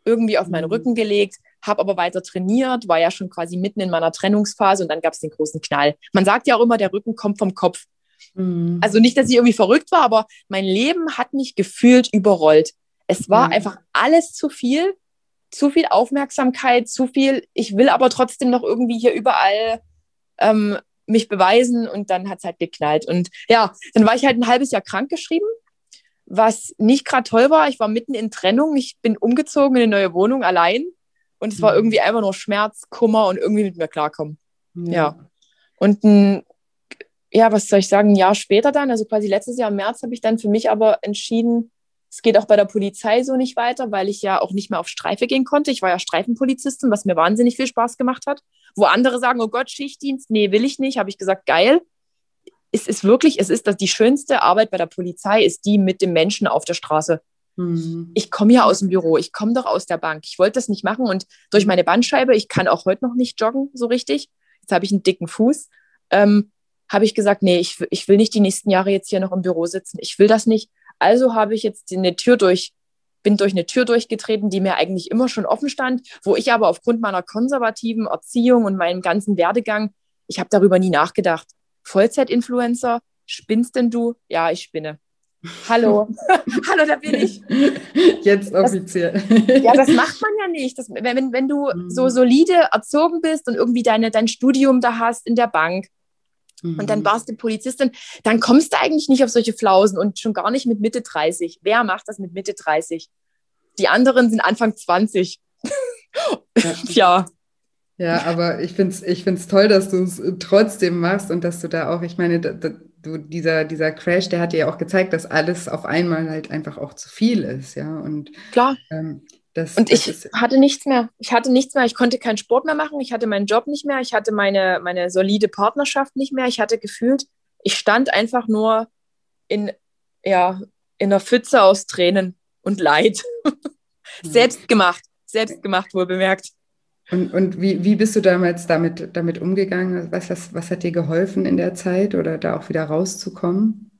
irgendwie auf meinen mhm. Rücken gelegt, habe aber weiter trainiert, war ja schon quasi mitten in meiner Trennungsphase und dann gab es den großen Knall. Man sagt ja auch immer, der Rücken kommt vom Kopf. Mhm. Also nicht, dass ich irgendwie verrückt war, aber mein Leben hat mich gefühlt überrollt. Es war mhm. einfach alles zu viel, zu viel Aufmerksamkeit, zu viel. Ich will aber trotzdem noch irgendwie hier überall ähm, mich beweisen und dann hat es halt geknallt. Und ja, dann war ich halt ein halbes Jahr krank geschrieben, was nicht gerade toll war. Ich war mitten in Trennung, ich bin umgezogen in eine neue Wohnung allein und es war mhm. irgendwie einfach nur Schmerz, Kummer und irgendwie mit mir klarkommen. Ja. ja. Und ein, ja, was soll ich sagen, ein Jahr später dann, also quasi letztes Jahr im März, habe ich dann für mich aber entschieden, es geht auch bei der Polizei so nicht weiter, weil ich ja auch nicht mehr auf Streife gehen konnte. Ich war ja Streifenpolizistin, was mir wahnsinnig viel Spaß gemacht hat. Wo andere sagen, oh Gott, Schichtdienst, nee, will ich nicht, habe ich gesagt, geil. Es ist wirklich, es ist dass die schönste Arbeit bei der Polizei ist die mit dem Menschen auf der Straße. Mhm. Ich komme ja aus dem Büro, ich komme doch aus der Bank. Ich wollte das nicht machen und durch meine Bandscheibe, ich kann auch heute noch nicht joggen so richtig. Jetzt habe ich einen dicken Fuß. Ähm, habe ich gesagt, nee, ich, ich will nicht die nächsten Jahre jetzt hier noch im Büro sitzen. Ich will das nicht. Also habe ich jetzt eine Tür durch, bin durch eine Tür durchgetreten, die mir eigentlich immer schon offen stand, wo ich aber aufgrund meiner konservativen Erziehung und meinem ganzen Werdegang, ich habe darüber nie nachgedacht. Vollzeit-Influencer, spinnst denn du? Ja, ich spinne. Hallo. Hallo, da bin ich. Jetzt offiziell. Das, ja, das macht man ja nicht. Das, wenn, wenn du mhm. so solide erzogen bist und irgendwie deine, dein Studium da hast in der Bank mhm. und dann mhm. warst du Polizistin, dann kommst du eigentlich nicht auf solche Flausen und schon gar nicht mit Mitte 30. Wer macht das mit Mitte 30? Die anderen sind Anfang 20. ja. ja. Ja, aber ich finde es ich find's toll, dass du es trotzdem machst und dass du da auch, ich meine, da, da, du, dieser, dieser Crash, der hat dir ja auch gezeigt, dass alles auf einmal halt einfach auch zu viel ist, ja. Und klar. Ähm, das, und ich ist, hatte nichts mehr. Ich hatte nichts mehr. Ich konnte keinen Sport mehr machen. Ich hatte meinen Job nicht mehr. Ich hatte meine, meine solide Partnerschaft nicht mehr. Ich hatte gefühlt, ich stand einfach nur in, ja, in einer Pfütze aus Tränen und Leid. selbst gemacht. Selbst gemacht, wohl bemerkt. Und, und wie, wie bist du damals damit, damit umgegangen? Was, was, was hat dir geholfen in der Zeit oder da auch wieder rauszukommen?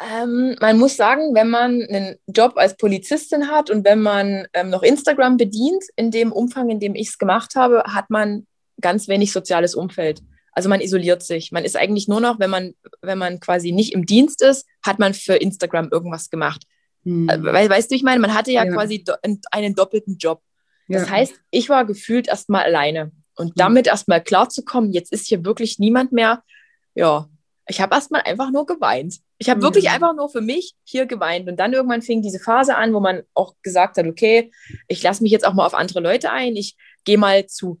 Ähm, man muss sagen, wenn man einen Job als Polizistin hat und wenn man ähm, noch Instagram bedient, in dem Umfang, in dem ich es gemacht habe, hat man ganz wenig soziales Umfeld. Also man isoliert sich. Man ist eigentlich nur noch, wenn man, wenn man quasi nicht im Dienst ist, hat man für Instagram irgendwas gemacht. Hm. Äh, weißt du, ich meine, man hatte ja, ja. quasi do einen doppelten Job. Das ja. heißt, ich war gefühlt erstmal alleine. Und damit mhm. erstmal klarzukommen, jetzt ist hier wirklich niemand mehr, ja, ich habe erstmal einfach nur geweint. Ich habe mhm. wirklich einfach nur für mich hier geweint. Und dann irgendwann fing diese Phase an, wo man auch gesagt hat, okay, ich lasse mich jetzt auch mal auf andere Leute ein. Ich gehe mal zu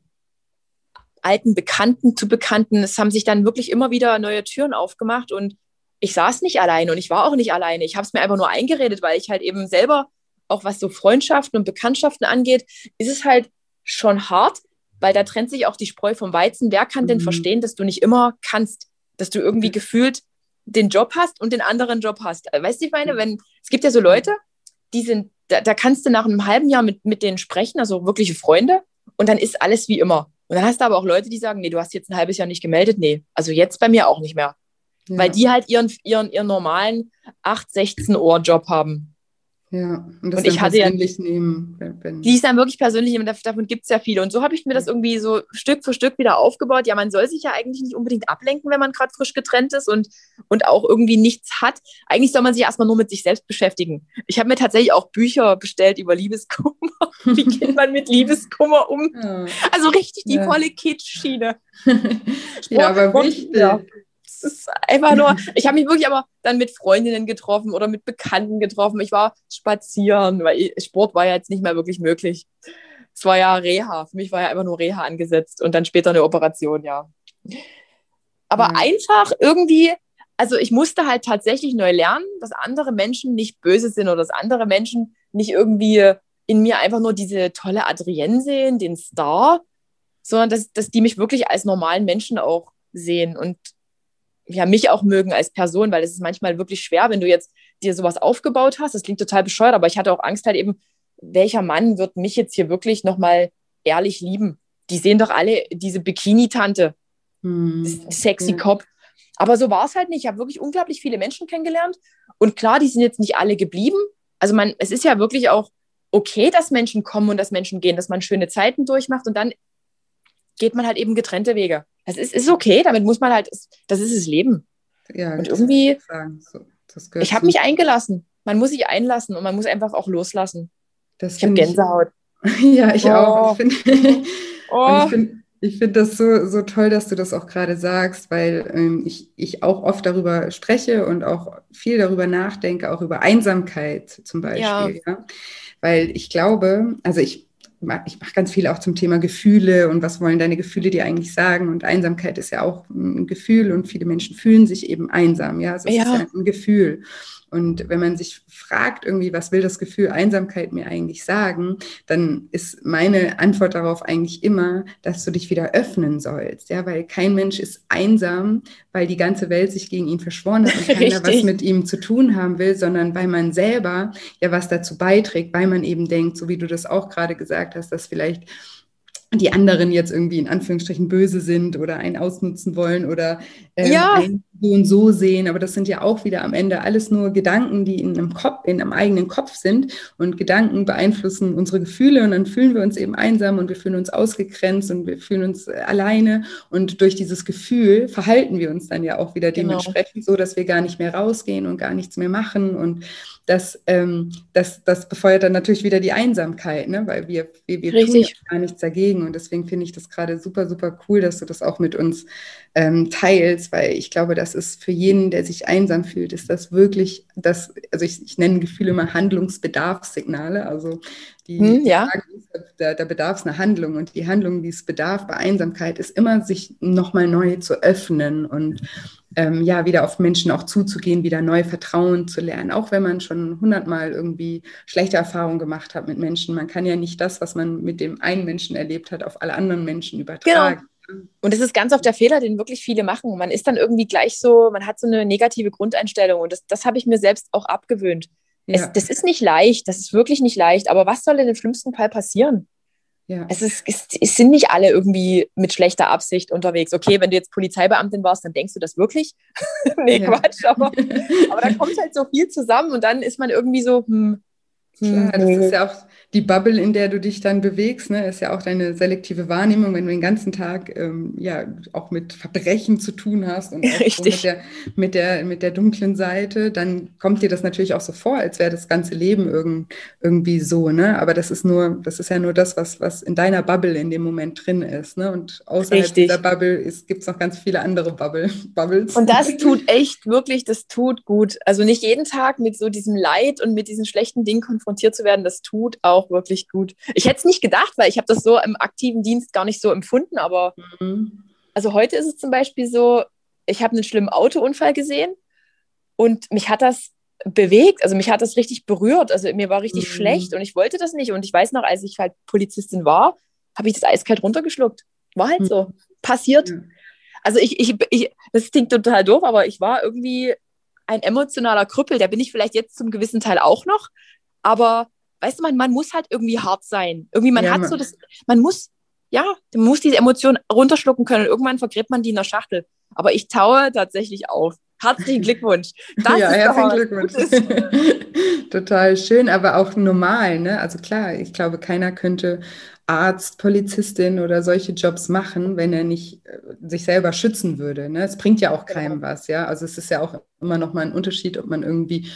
alten Bekannten, zu Bekannten. Es haben sich dann wirklich immer wieder neue Türen aufgemacht und ich saß nicht alleine und ich war auch nicht alleine. Ich habe es mir einfach nur eingeredet, weil ich halt eben selber auch was so Freundschaften und Bekanntschaften angeht, ist es halt schon hart, weil da trennt sich auch die Spreu vom Weizen. Wer kann mhm. denn verstehen, dass du nicht immer kannst, dass du irgendwie gefühlt den Job hast und den anderen Job hast? Weißt du, ich meine, wenn es gibt ja so Leute, die sind, da, da kannst du nach einem halben Jahr mit, mit denen sprechen, also wirkliche Freunde, und dann ist alles wie immer. Und dann hast du aber auch Leute, die sagen, nee, du hast jetzt ein halbes Jahr nicht gemeldet. Nee, also jetzt bei mir auch nicht mehr. Ja. Weil die halt ihren, ihren, ihren normalen 8, 16 Uhr Job haben. Ja, und das und ich hatte persönlich ja, nehmen. Wenn, die ist dann wirklich persönlich nehmen, davon gibt es ja viele. Und so habe ich mir das irgendwie so Stück für Stück wieder aufgebaut. Ja, man soll sich ja eigentlich nicht unbedingt ablenken, wenn man gerade frisch getrennt ist und, und auch irgendwie nichts hat. Eigentlich soll man sich erstmal nur mit sich selbst beschäftigen. Ich habe mir tatsächlich auch Bücher bestellt über Liebeskummer. Wie geht man mit Liebeskummer um? Ja. Also richtig die ja. volle Kitsch-Schiene. ja, aber wichtig. Ja es ist einfach nur, ich habe mich wirklich aber dann mit Freundinnen getroffen oder mit Bekannten getroffen. Ich war spazieren, weil Sport war ja jetzt nicht mehr wirklich möglich. Es war ja Reha. Für mich war ja einfach nur Reha angesetzt und dann später eine Operation, ja. Aber ja. einfach irgendwie, also ich musste halt tatsächlich neu lernen, dass andere Menschen nicht böse sind oder dass andere Menschen nicht irgendwie in mir einfach nur diese tolle Adrienne sehen, den Star, sondern dass, dass die mich wirklich als normalen Menschen auch sehen. Und ja, mich auch mögen als Person, weil es ist manchmal wirklich schwer, wenn du jetzt dir sowas aufgebaut hast. Das klingt total bescheuert, aber ich hatte auch Angst halt eben, welcher Mann wird mich jetzt hier wirklich nochmal ehrlich lieben? Die sehen doch alle diese Bikini-Tante, hm. sexy Cop. Aber so war es halt nicht. Ich habe wirklich unglaublich viele Menschen kennengelernt. Und klar, die sind jetzt nicht alle geblieben. Also man, es ist ja wirklich auch okay, dass Menschen kommen und dass Menschen gehen, dass man schöne Zeiten durchmacht und dann geht man halt eben getrennte Wege. Das ist, ist okay, damit muss man halt, das ist das Leben. Ja, und irgendwie, so, ich habe mich eingelassen. Man muss sich einlassen und man muss einfach auch loslassen. Das ich habe Gänsehaut. ja, ich oh. auch. Ich finde oh. find, find das so, so toll, dass du das auch gerade sagst, weil ähm, ich, ich auch oft darüber spreche und auch viel darüber nachdenke, auch über Einsamkeit zum Beispiel. Ja. ja? Weil ich glaube, also ich ich mache ganz viel auch zum Thema Gefühle und was wollen deine Gefühle dir eigentlich sagen? Und Einsamkeit ist ja auch ein Gefühl und viele Menschen fühlen sich eben einsam. Ja, also es ja. ist ja ein Gefühl. Und wenn man sich fragt, irgendwie, was will das Gefühl Einsamkeit mir eigentlich sagen, dann ist meine Antwort darauf eigentlich immer, dass du dich wieder öffnen sollst. Ja, weil kein Mensch ist einsam, weil die ganze Welt sich gegen ihn verschworen hat und keiner Richtig. was mit ihm zu tun haben will, sondern weil man selber ja was dazu beiträgt, weil man eben denkt, so wie du das auch gerade gesagt hast, dass vielleicht die anderen jetzt irgendwie in Anführungsstrichen böse sind oder einen ausnutzen wollen oder ähm, Ja. so und so sehen. Aber das sind ja auch wieder am Ende alles nur Gedanken, die in einem Kopf, in einem eigenen Kopf sind. Und Gedanken beeinflussen unsere Gefühle und dann fühlen wir uns eben einsam und wir fühlen uns ausgegrenzt und wir fühlen uns äh, alleine. Und durch dieses Gefühl verhalten wir uns dann ja auch wieder Genau. dementsprechend so, dass wir gar nicht mehr rausgehen und gar nichts mehr machen. Und das, ähm, das, das befeuert dann natürlich wieder die Einsamkeit, ne? weil wir, wir, wir tun ja gar nichts dagegen. Und deswegen finde ich das gerade super, super cool, dass du das auch mit uns ähm, teilst, weil ich glaube, das ist für jeden, der sich einsam fühlt, ist das wirklich das, also ich, ich nenne Gefühle immer Handlungsbedarfssignale. Also die Hm, ja. sagen, da, da bedarf es eine Handlung und die Handlung, die es bedarf bei Einsamkeit, ist immer, sich nochmal neu zu öffnen und ähm, ja, wieder auf Menschen auch zuzugehen, wieder neu Vertrauen zu lernen, auch wenn man schon hundertmal irgendwie schlechte Erfahrungen gemacht hat mit Menschen. Man kann ja nicht das, was man mit dem einen Menschen erlebt hat, auf alle anderen Menschen übertragen. Und das ist ganz oft der Fehler, den wirklich viele machen. Man ist dann irgendwie gleich so, man hat so eine negative Grundeinstellung und das, das habe ich mir selbst auch abgewöhnt. Ja, Es, das ist nicht leicht, das ist wirklich nicht leicht, aber was soll denn im schlimmsten Fall passieren? ja. Es, ist, es, es sind nicht alle irgendwie mit schlechter Absicht unterwegs. Okay, wenn du jetzt Polizeibeamtin warst, dann denkst du das wirklich? nee, Ja. Quatsch, aber, aber da kommt halt so viel zusammen und dann ist man irgendwie so, hm, Klar, das ist ja auch die Bubble, in der du dich dann bewegst, ne? Ist ja auch deine selektive Wahrnehmung, wenn du den ganzen Tag ähm, ja auch mit Verbrechen zu tun hast und so mit der, mit der, mit der dunklen Seite, dann kommt dir das natürlich auch so vor, als wäre das ganze Leben irgend, irgendwie so, ne? Aber das ist nur, das ist ja nur das, was, was in deiner Bubble in dem Moment drin ist, ne? Und außerhalb Richtig. dieser Bubble gibt es noch ganz viele andere Bubble, Bubbles. Und das tut echt wirklich, das tut gut. Also nicht jeden Tag mit so diesem Leid und mit diesen schlechten Dingen konfrontiert zu werden, das tut auch wirklich gut. Ich hätte es nicht gedacht, weil ich habe das so im aktiven Dienst gar nicht so empfunden, aber Mhm. also heute ist es zum Beispiel so, ich habe einen schlimmen Autounfall gesehen und mich hat das bewegt, also mich hat das richtig berührt, also mir war richtig Mhm. schlecht und ich wollte das nicht und ich weiß noch, als ich halt Polizistin war, habe ich das eiskalt runtergeschluckt. War halt Mhm. so. Passiert. Also ich, ich, ich, das klingt total doof, aber ich war irgendwie ein emotionaler Krüppel. Der bin ich vielleicht jetzt zum gewissen Teil auch noch. Aber weißt du, man, man muss halt irgendwie hart sein. Irgendwie, man Ja, hat man- so das, man muss, ja, man muss diese Emotionen runterschlucken können und irgendwann vergräbt man die in der Schachtel. Aber ich taue tatsächlich auf. Herzlichen Glückwunsch. Das ja, herzlichen Glückwunsch. Total schön, aber auch normal, ne? Also klar, ich glaube, keiner könnte Arzt, Polizistin oder solche Jobs machen, wenn er nicht äh, sich selber schützen würde. Ne? Es bringt ja auch keinem was, ja. Also es ist ja auch immer noch mal ein Unterschied, ob man irgendwie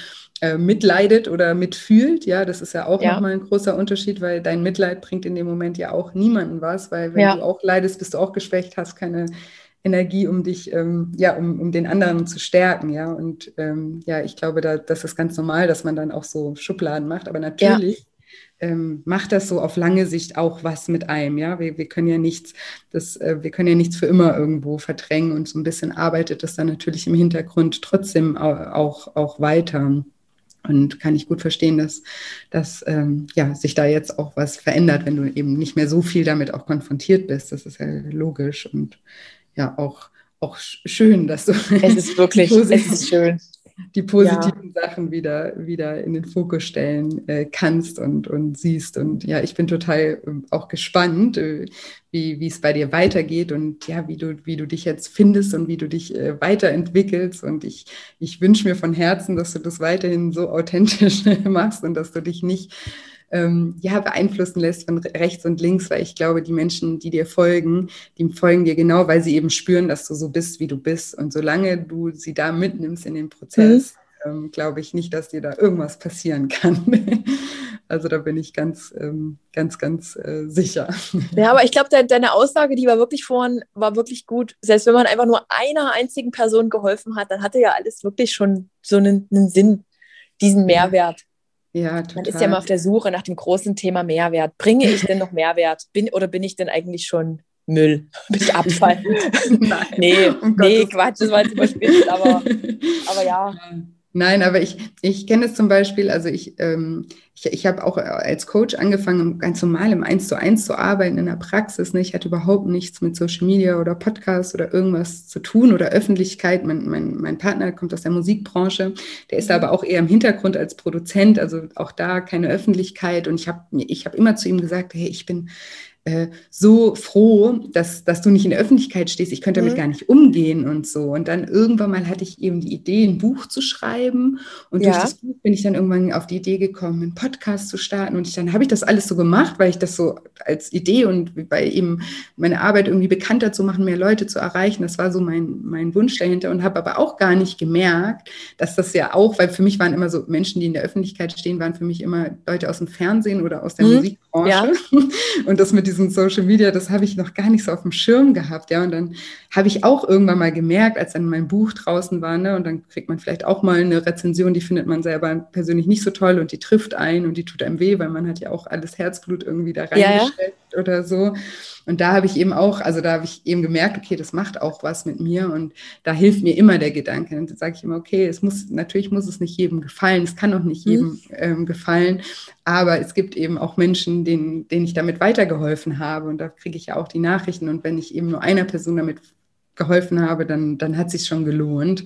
äh, mitleidet oder mitfühlt. Ja, das ist ja auch Ja. noch mal ein großer Unterschied, weil dein Mitleid bringt in dem Moment ja auch niemanden was, weil wenn Ja. du auch leidest, bist du auch geschwächt, hast keine Energie, um dich, ähm, ja, um, um den anderen zu stärken, ja. Und ähm, ja, ich glaube, da, das ist ganz normal, dass man dann auch so Schubladen macht. Aber natürlich ähm, macht das so auf lange Sicht auch was mit einem, ja. Wir, wir können ja nichts, das, äh, wir können ja nichts für immer irgendwo verdrängen und so ein bisschen arbeitet das dann natürlich im Hintergrund trotzdem au- auch, auch weiter. Und kann ich gut verstehen, dass, dass ähm, ja, sich da jetzt auch was verändert, wenn du eben nicht mehr so viel damit auch konfrontiert bist. Das ist ja logisch und ja auch, auch sch- schön, dass du Es ist wirklich, es ist schön. Die positiven Sachen wieder, wieder in den Fokus stellen äh, kannst und, und siehst. Und ja, ich bin total ähm, auch gespannt, äh, wie, wie es bei dir weitergeht und ja, wie du, wie du dich jetzt findest und wie du dich äh, weiterentwickelst. Und ich, ich wünsche mir von Herzen, dass du das weiterhin so authentisch machst und dass du dich nicht ähm, ja, beeinflussen lässt von rechts und links, weil ich glaube, die Menschen, die dir folgen, die folgen dir genau, weil sie eben spüren, dass du so bist, wie du bist. Und solange du sie da mitnimmst in den Prozess, ähm, glaube ich nicht, dass dir da irgendwas passieren kann. also da bin ich ganz, ähm, ganz, ganz äh, sicher. Ja, aber ich glaube, de deine Aussage, die war wirklich vorhin, war wirklich gut. Selbst wenn man einfach nur einer einzigen Person geholfen hat, dann hatte ja alles wirklich schon so einen, einen Sinn, diesen Mehrwert. Ja, total. Man ist ja immer auf der Suche nach dem großen Thema Mehrwert. Bringe ich denn noch Mehrwert? Bin, oder bin ich denn eigentlich schon Müll? Bin ich Abfall? Nein, nee, um nee, Quatsch, das war jetzt überspitzt, aber, aber ja. Nein, aber ich, ich kenne es zum Beispiel, also ich, ähm, ich, ich habe auch als Coach angefangen, ganz normal im Eins zu eins zu arbeiten in der Praxis. Ne? Ich hatte überhaupt nichts mit Social Media oder Podcast oder irgendwas zu tun oder Öffentlichkeit. Mein, mein, mein Partner kommt aus der Musikbranche, der ist Mhm. aber auch eher im Hintergrund als Produzent, also auch da keine Öffentlichkeit. Und ich habe ich hab immer zu ihm gesagt, hey, ich bin äh, so froh, dass, dass du nicht in der Öffentlichkeit stehst. Ich könnte damit mhm. gar nicht umgehen und so. Und dann irgendwann mal hatte ich eben die Idee, ein Buch zu schreiben. Und ja. durch das Buch bin ich dann irgendwann auf die Idee gekommen, einen Podcast zu starten. Und ich, dann habe ich das alles so gemacht, weil ich das so als Idee und weil eben meine Arbeit irgendwie bekannter zu machen, mehr Leute zu erreichen, das war so mein, mein Wunsch dahinter. Und habe aber auch gar nicht gemerkt, dass das ja auch, weil für mich waren immer so Menschen, die in der Öffentlichkeit stehen, waren für mich immer Leute aus dem Fernsehen oder aus der mhm. Musikbranche. Ja. Und das mit diesem Social Media, das habe ich noch gar nicht so auf dem Schirm gehabt. Ja, und dann habe ich auch irgendwann mal gemerkt, als dann mein Buch draußen war, ne, und dann kriegt man vielleicht auch mal eine Rezension, die findet man selber persönlich nicht so toll und die trifft ein und die tut einem weh, weil man hat ja auch alles Herzblut irgendwie da reingestellt ja, ja. oder so. Und da habe ich eben auch, also da habe ich eben gemerkt, okay, das macht auch was mit mir und da hilft mir immer der Gedanke. Und dann sage ich immer, okay, es muss, natürlich muss es nicht jedem gefallen, es kann auch nicht mhm. jedem ähm, gefallen, aber es gibt eben auch Menschen, denen, denen ich damit weitergeholfen habe und da kriege ich ja auch die Nachrichten und wenn ich eben nur einer Person damit geholfen habe, dann, dann hat es sich schon gelohnt.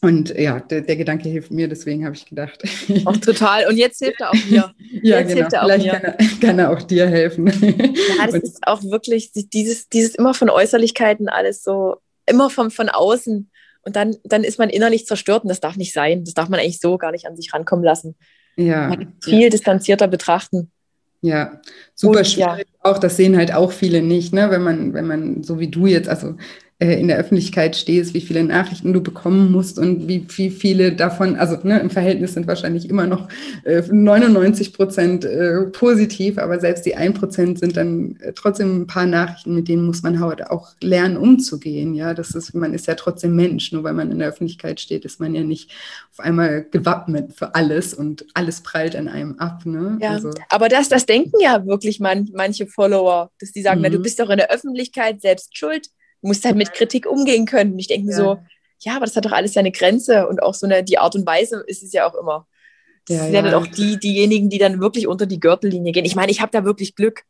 Und ja, der, der, Gedanke hilft mir, deswegen habe ich gedacht. Auch total. Und jetzt hilft er auch mir. ja, jetzt genau. Vielleicht mir. Kann, er, kann, er, auch dir helfen. Ja, das und, ist auch wirklich dieses, dieses immer von Äußerlichkeiten alles so, immer von, von außen. Und dann, dann ist man innerlich zerstört und das darf nicht sein. Das darf man eigentlich so gar nicht an sich rankommen lassen. Ja. viel ja. distanzierter betrachten. Ja, super und, schwierig ja. auch. Das sehen halt auch viele nicht, ne? Wenn man, wenn man so wie du jetzt, also in der Öffentlichkeit stehst, wie viele Nachrichten du bekommen musst und wie, wie viele davon, also ne, im Verhältnis sind wahrscheinlich immer noch äh, 99 Prozent äh, positiv, aber selbst die 1 Prozent sind dann äh, trotzdem ein paar Nachrichten, mit denen muss man heute auch lernen umzugehen. Ja, das ist, man ist ja trotzdem Mensch, nur weil man in der Öffentlichkeit steht, ist man ja nicht auf einmal gewappnet für alles und alles prallt an einem ab. Ne? Ja, also. aber das, das denken ja wirklich man, manche Follower, dass die sagen, mhm. na, du bist doch in der Öffentlichkeit selbst schuld musst halt mit Kritik umgehen können. Und ich denke mir ja. so, ja, aber das hat doch alles seine Grenze und auch so eine, die Art und Weise ist es ja auch immer. Das ja, sind ja, dann auch die, diejenigen, die dann wirklich unter die Gürtellinie gehen. Ich meine, ich habe da wirklich Glück.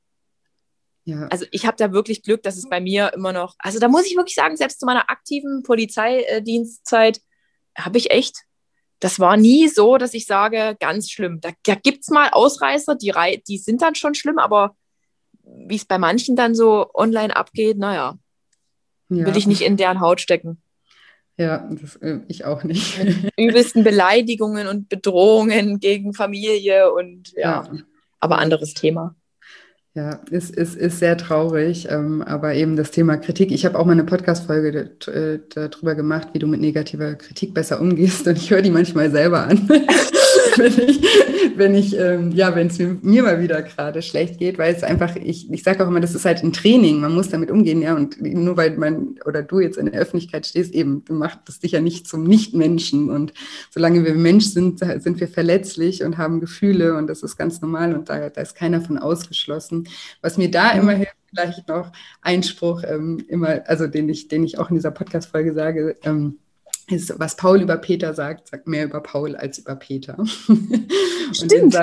Ja. Also ich habe da wirklich Glück, dass es bei mir immer noch, also da muss ich wirklich sagen, selbst zu meiner aktiven Polizeidienstzeit habe ich echt, das war nie so, dass ich sage, ganz schlimm. Da, da gibt es mal Ausreißer, die, die sind dann schon schlimm, aber wie es bei manchen dann so online abgeht, naja, ja. Will ich nicht in deren Haut stecken. Ja, das, äh, ich auch nicht. Mit übelsten Beleidigungen und Bedrohungen gegen Familie und ja, ja. aber anderes Thema. Ja, es ist, ist, ist sehr traurig, ähm, aber eben das Thema Kritik. Ich habe auch mal eine Podcast-Folge äh, darüber gemacht, wie du mit negativer Kritik besser umgehst und ich höre die manchmal selber an. wenn ich, wenn ich ähm, ja, wenn es mir, mir, mal wieder gerade schlecht geht, weil es einfach, ich, ich sage auch immer, das ist halt ein Training, man muss damit umgehen, ja, und nur weil man oder du jetzt in der Öffentlichkeit stehst, eben, macht das dich ja nicht zum Nichtmenschen und solange wir Mensch sind, sind wir verletzlich und haben Gefühle und das ist ganz normal und da, da ist keiner von ausgeschlossen. Was mir da immer hilft, vielleicht noch Einspruch, ähm, immer, also den ich, den ich auch in dieser Podcast-Folge sage, ähm, ist, was Paul über Peter sagt, sagt mehr über Paul als über Peter. Stimmt.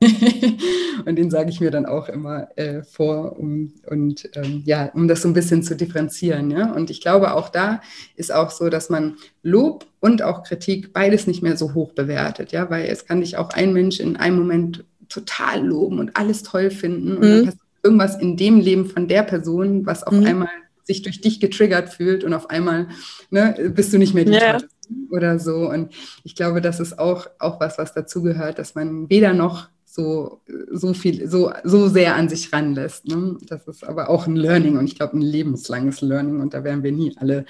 und den sage ich mir dann auch immer äh, vor, um, und ähm, ja, um das so ein bisschen zu differenzieren. Ja? Und ich glaube, auch da ist auch so, dass man Lob und auch Kritik beides nicht mehr so hoch bewertet, ja, weil es kann dich auch ein Mensch in einem Moment total loben und alles toll finden und mhm. dann passiert irgendwas in dem Leben von der Person, was auf mhm. einmal sich durch dich getriggert fühlt und auf einmal ne, bist du nicht mehr die ja. oder so. Und ich glaube, das ist auch, auch was, was dazugehört, dass man weder noch so, so viel, so, so sehr an sich ranlässt. Ne? Das ist aber auch ein Learning und ich glaube ein lebenslanges Learning und da werden wir nie alle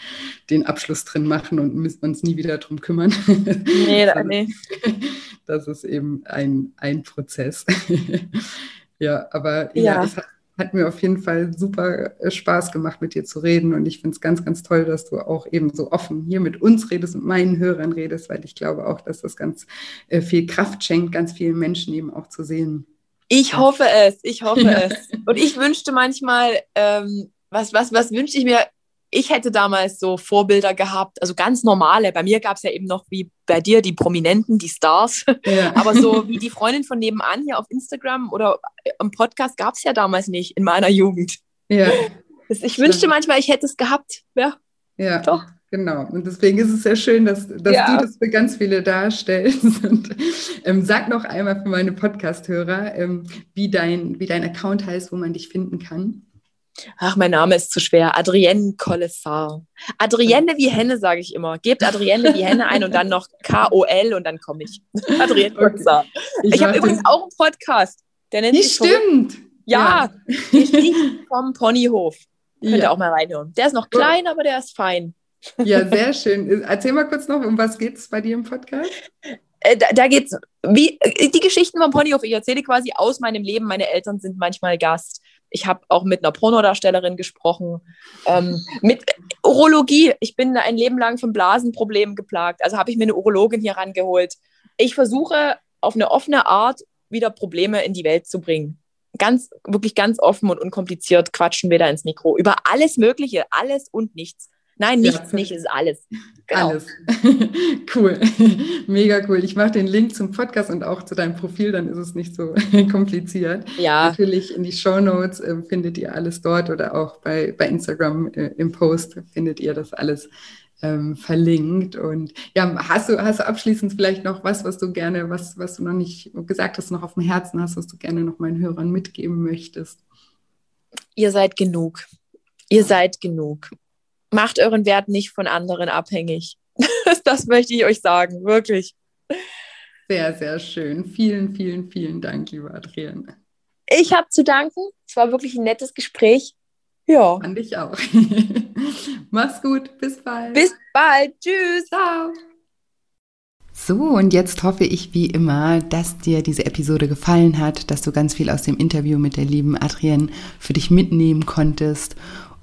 den Abschluss drin machen und müssen uns nie wieder drum kümmern. Nee, da, nee. Das ist eben ein, ein Prozess. ja, aber ja, ja es hat hat mir auf jeden Fall super äh, Spaß gemacht, mit dir zu reden. Und ich finde es ganz, ganz toll, dass du auch eben so offen hier mit uns redest und meinen Hörern redest, weil ich glaube auch, dass das ganz äh, viel Kraft schenkt, ganz vielen Menschen eben auch zu sehen. Ich hoffe es, ich hoffe ja. es. Und ich wünschte manchmal, ähm, was, was, was wünschte ich mir? Ich hätte damals so Vorbilder gehabt, also ganz normale. Bei mir gab es ja eben noch wie bei dir die Prominenten, die Stars. Ja. Aber so wie die Freundin von nebenan hier auf Instagram oder im Podcast gab es ja damals nicht in meiner Jugend. Ja. Ich wünschte manchmal, ich hätte es gehabt. Ja. Ja. Doch. Genau, und deswegen ist es sehr schön, dass, dass ja. du das für ganz viele darstellst. Und ähm, sag noch einmal für meine Podcast-Hörer, ähm, wie, dein, wie dein Account heißt, wo man dich finden kann. Ach, mein Name ist zu schwer. Adrienne Collessar. Adrienne wie Henne, sage ich immer. Gebt Adrienne wie Henne ein und dann noch K-O-L und dann komme ich. Adrienne Collessar. Ich, ich habe übrigens auch einen Podcast. Der nennt sich stimmt. Ja, ja. ich vom Ponyhof. Könnt ihr ja. auch mal reinhören. Der ist noch klein, aber der ist fein. Ja, sehr schön. Erzähl mal kurz noch, um was geht es bei dir im Podcast? Äh, da, da geht es, wie äh, die Geschichten vom Ponyhof. Ich erzähle quasi aus meinem Leben. Meine Eltern sind manchmal Gast. Ich habe auch mit einer Pornodarstellerin gesprochen. Ähm, mit Urologie. Ich bin ein Leben lang von Blasenproblemen geplagt. Also habe ich mir eine Urologin hier rangeholt. Ich versuche auf eine offene Art wieder Probleme in die Welt zu bringen. Ganz, wirklich ganz offen und unkompliziert quatschen wir da ins Mikro über alles Mögliche, alles und nichts. Nein, nichts ja, nicht, ist alles. Genau. Alles. cool. Mega cool. Ich mache den Link zum Podcast und auch zu deinem Profil, dann ist es nicht so kompliziert. Ja. Natürlich in die Show Notes äh, findet ihr alles dort oder auch bei, bei Instagram äh, im Post findet ihr das alles ähm, verlinkt. Und ja, hast du, hast du abschließend vielleicht noch was, was du gerne, was, was du noch nicht gesagt hast, noch auf dem Herzen hast, was du gerne noch meinen Hörern mitgeben möchtest? Ihr seid genug. Ihr seid genug macht euren Wert nicht von anderen abhängig. das möchte ich euch sagen, wirklich. Sehr, sehr schön. Vielen, vielen, vielen Dank, liebe Adrienne. Ich habe zu danken. Es war wirklich ein nettes Gespräch. Ja. Fand ich auch. Mach's gut. Bis bald. Bis bald. Tschüss. Ciao. So, und jetzt hoffe ich wie immer, dass dir diese Episode gefallen hat, dass du ganz viel aus dem Interview mit der lieben Adrienne für dich mitnehmen konntest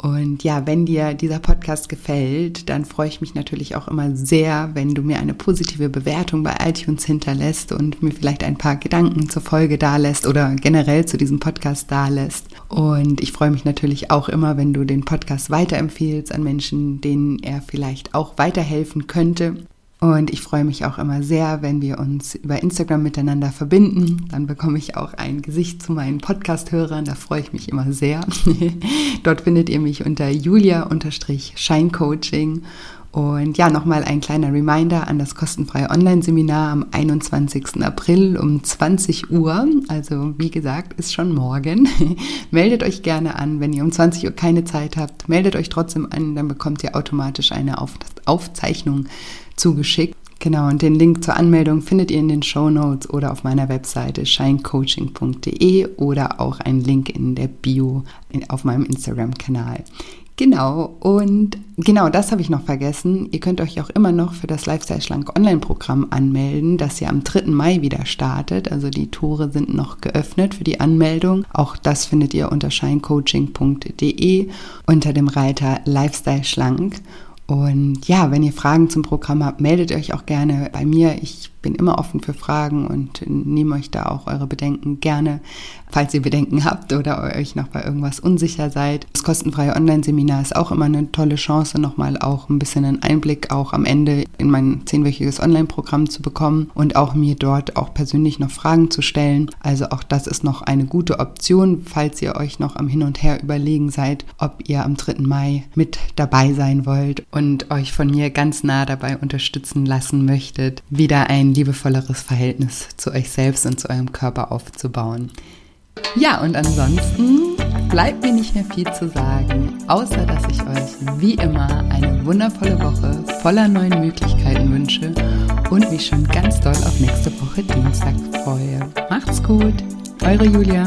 und ja, wenn dir dieser Podcast gefällt, dann freue ich mich natürlich auch immer sehr, wenn du mir eine positive Bewertung bei iTunes hinterlässt und mir vielleicht ein paar Gedanken zur Folge dalässt oder generell zu diesem Podcast dalässt. Und ich freue mich natürlich auch immer, wenn du den Podcast weiterempfehlst an Menschen, denen er vielleicht auch weiterhelfen könnte. Und ich freue mich auch immer sehr, wenn wir uns über Instagram miteinander verbinden. Dann bekomme ich auch ein Gesicht zu meinen Podcast-Hörern. Da freue ich mich immer sehr. Dort findet ihr mich unter julia-scheincoaching. Und ja, nochmal ein kleiner Reminder an das kostenfreie Online-Seminar am 21. April um 20 Uhr. Also wie gesagt, ist schon morgen. meldet euch gerne an. Wenn ihr um 20 Uhr keine Zeit habt, meldet euch trotzdem an. Dann bekommt ihr automatisch eine Auf Aufzeichnung zugeschickt. Genau, und den Link zur Anmeldung findet ihr in den Show Notes oder auf meiner Webseite shinecoaching.de oder auch einen Link in der Bio auf meinem Instagram-Kanal. Genau, und genau das habe ich noch vergessen. Ihr könnt euch auch immer noch für das Lifestyle Schlank Online-Programm anmelden, das ja am 3. Mai wieder startet. Also die Tore sind noch geöffnet für die Anmeldung. Auch das findet ihr unter shinecoaching.de unter dem Reiter Lifestyle Schlank. Und ja, wenn ihr Fragen zum Programm habt, meldet euch auch gerne bei mir. Ich bin immer offen für Fragen und nehme euch da auch eure Bedenken gerne falls ihr Bedenken habt oder euch noch bei irgendwas unsicher seid. Das kostenfreie Online-Seminar ist auch immer eine tolle Chance, nochmal auch ein bisschen einen Einblick auch am Ende in mein zehnwöchiges Online-Programm zu bekommen und auch mir dort auch persönlich noch Fragen zu stellen. Also auch das ist noch eine gute Option, falls ihr euch noch am Hin und Her überlegen seid, ob ihr am 3. Mai mit dabei sein wollt und euch von mir ganz nah dabei unterstützen lassen möchtet, wieder ein liebevolleres Verhältnis zu euch selbst und zu eurem Körper aufzubauen. Ja, und ansonsten bleibt mir nicht mehr viel zu sagen, außer dass ich euch wie immer eine wundervolle Woche voller neuen Möglichkeiten wünsche und mich schon ganz doll auf nächste Woche Dienstag freue. Macht's gut, eure Julia.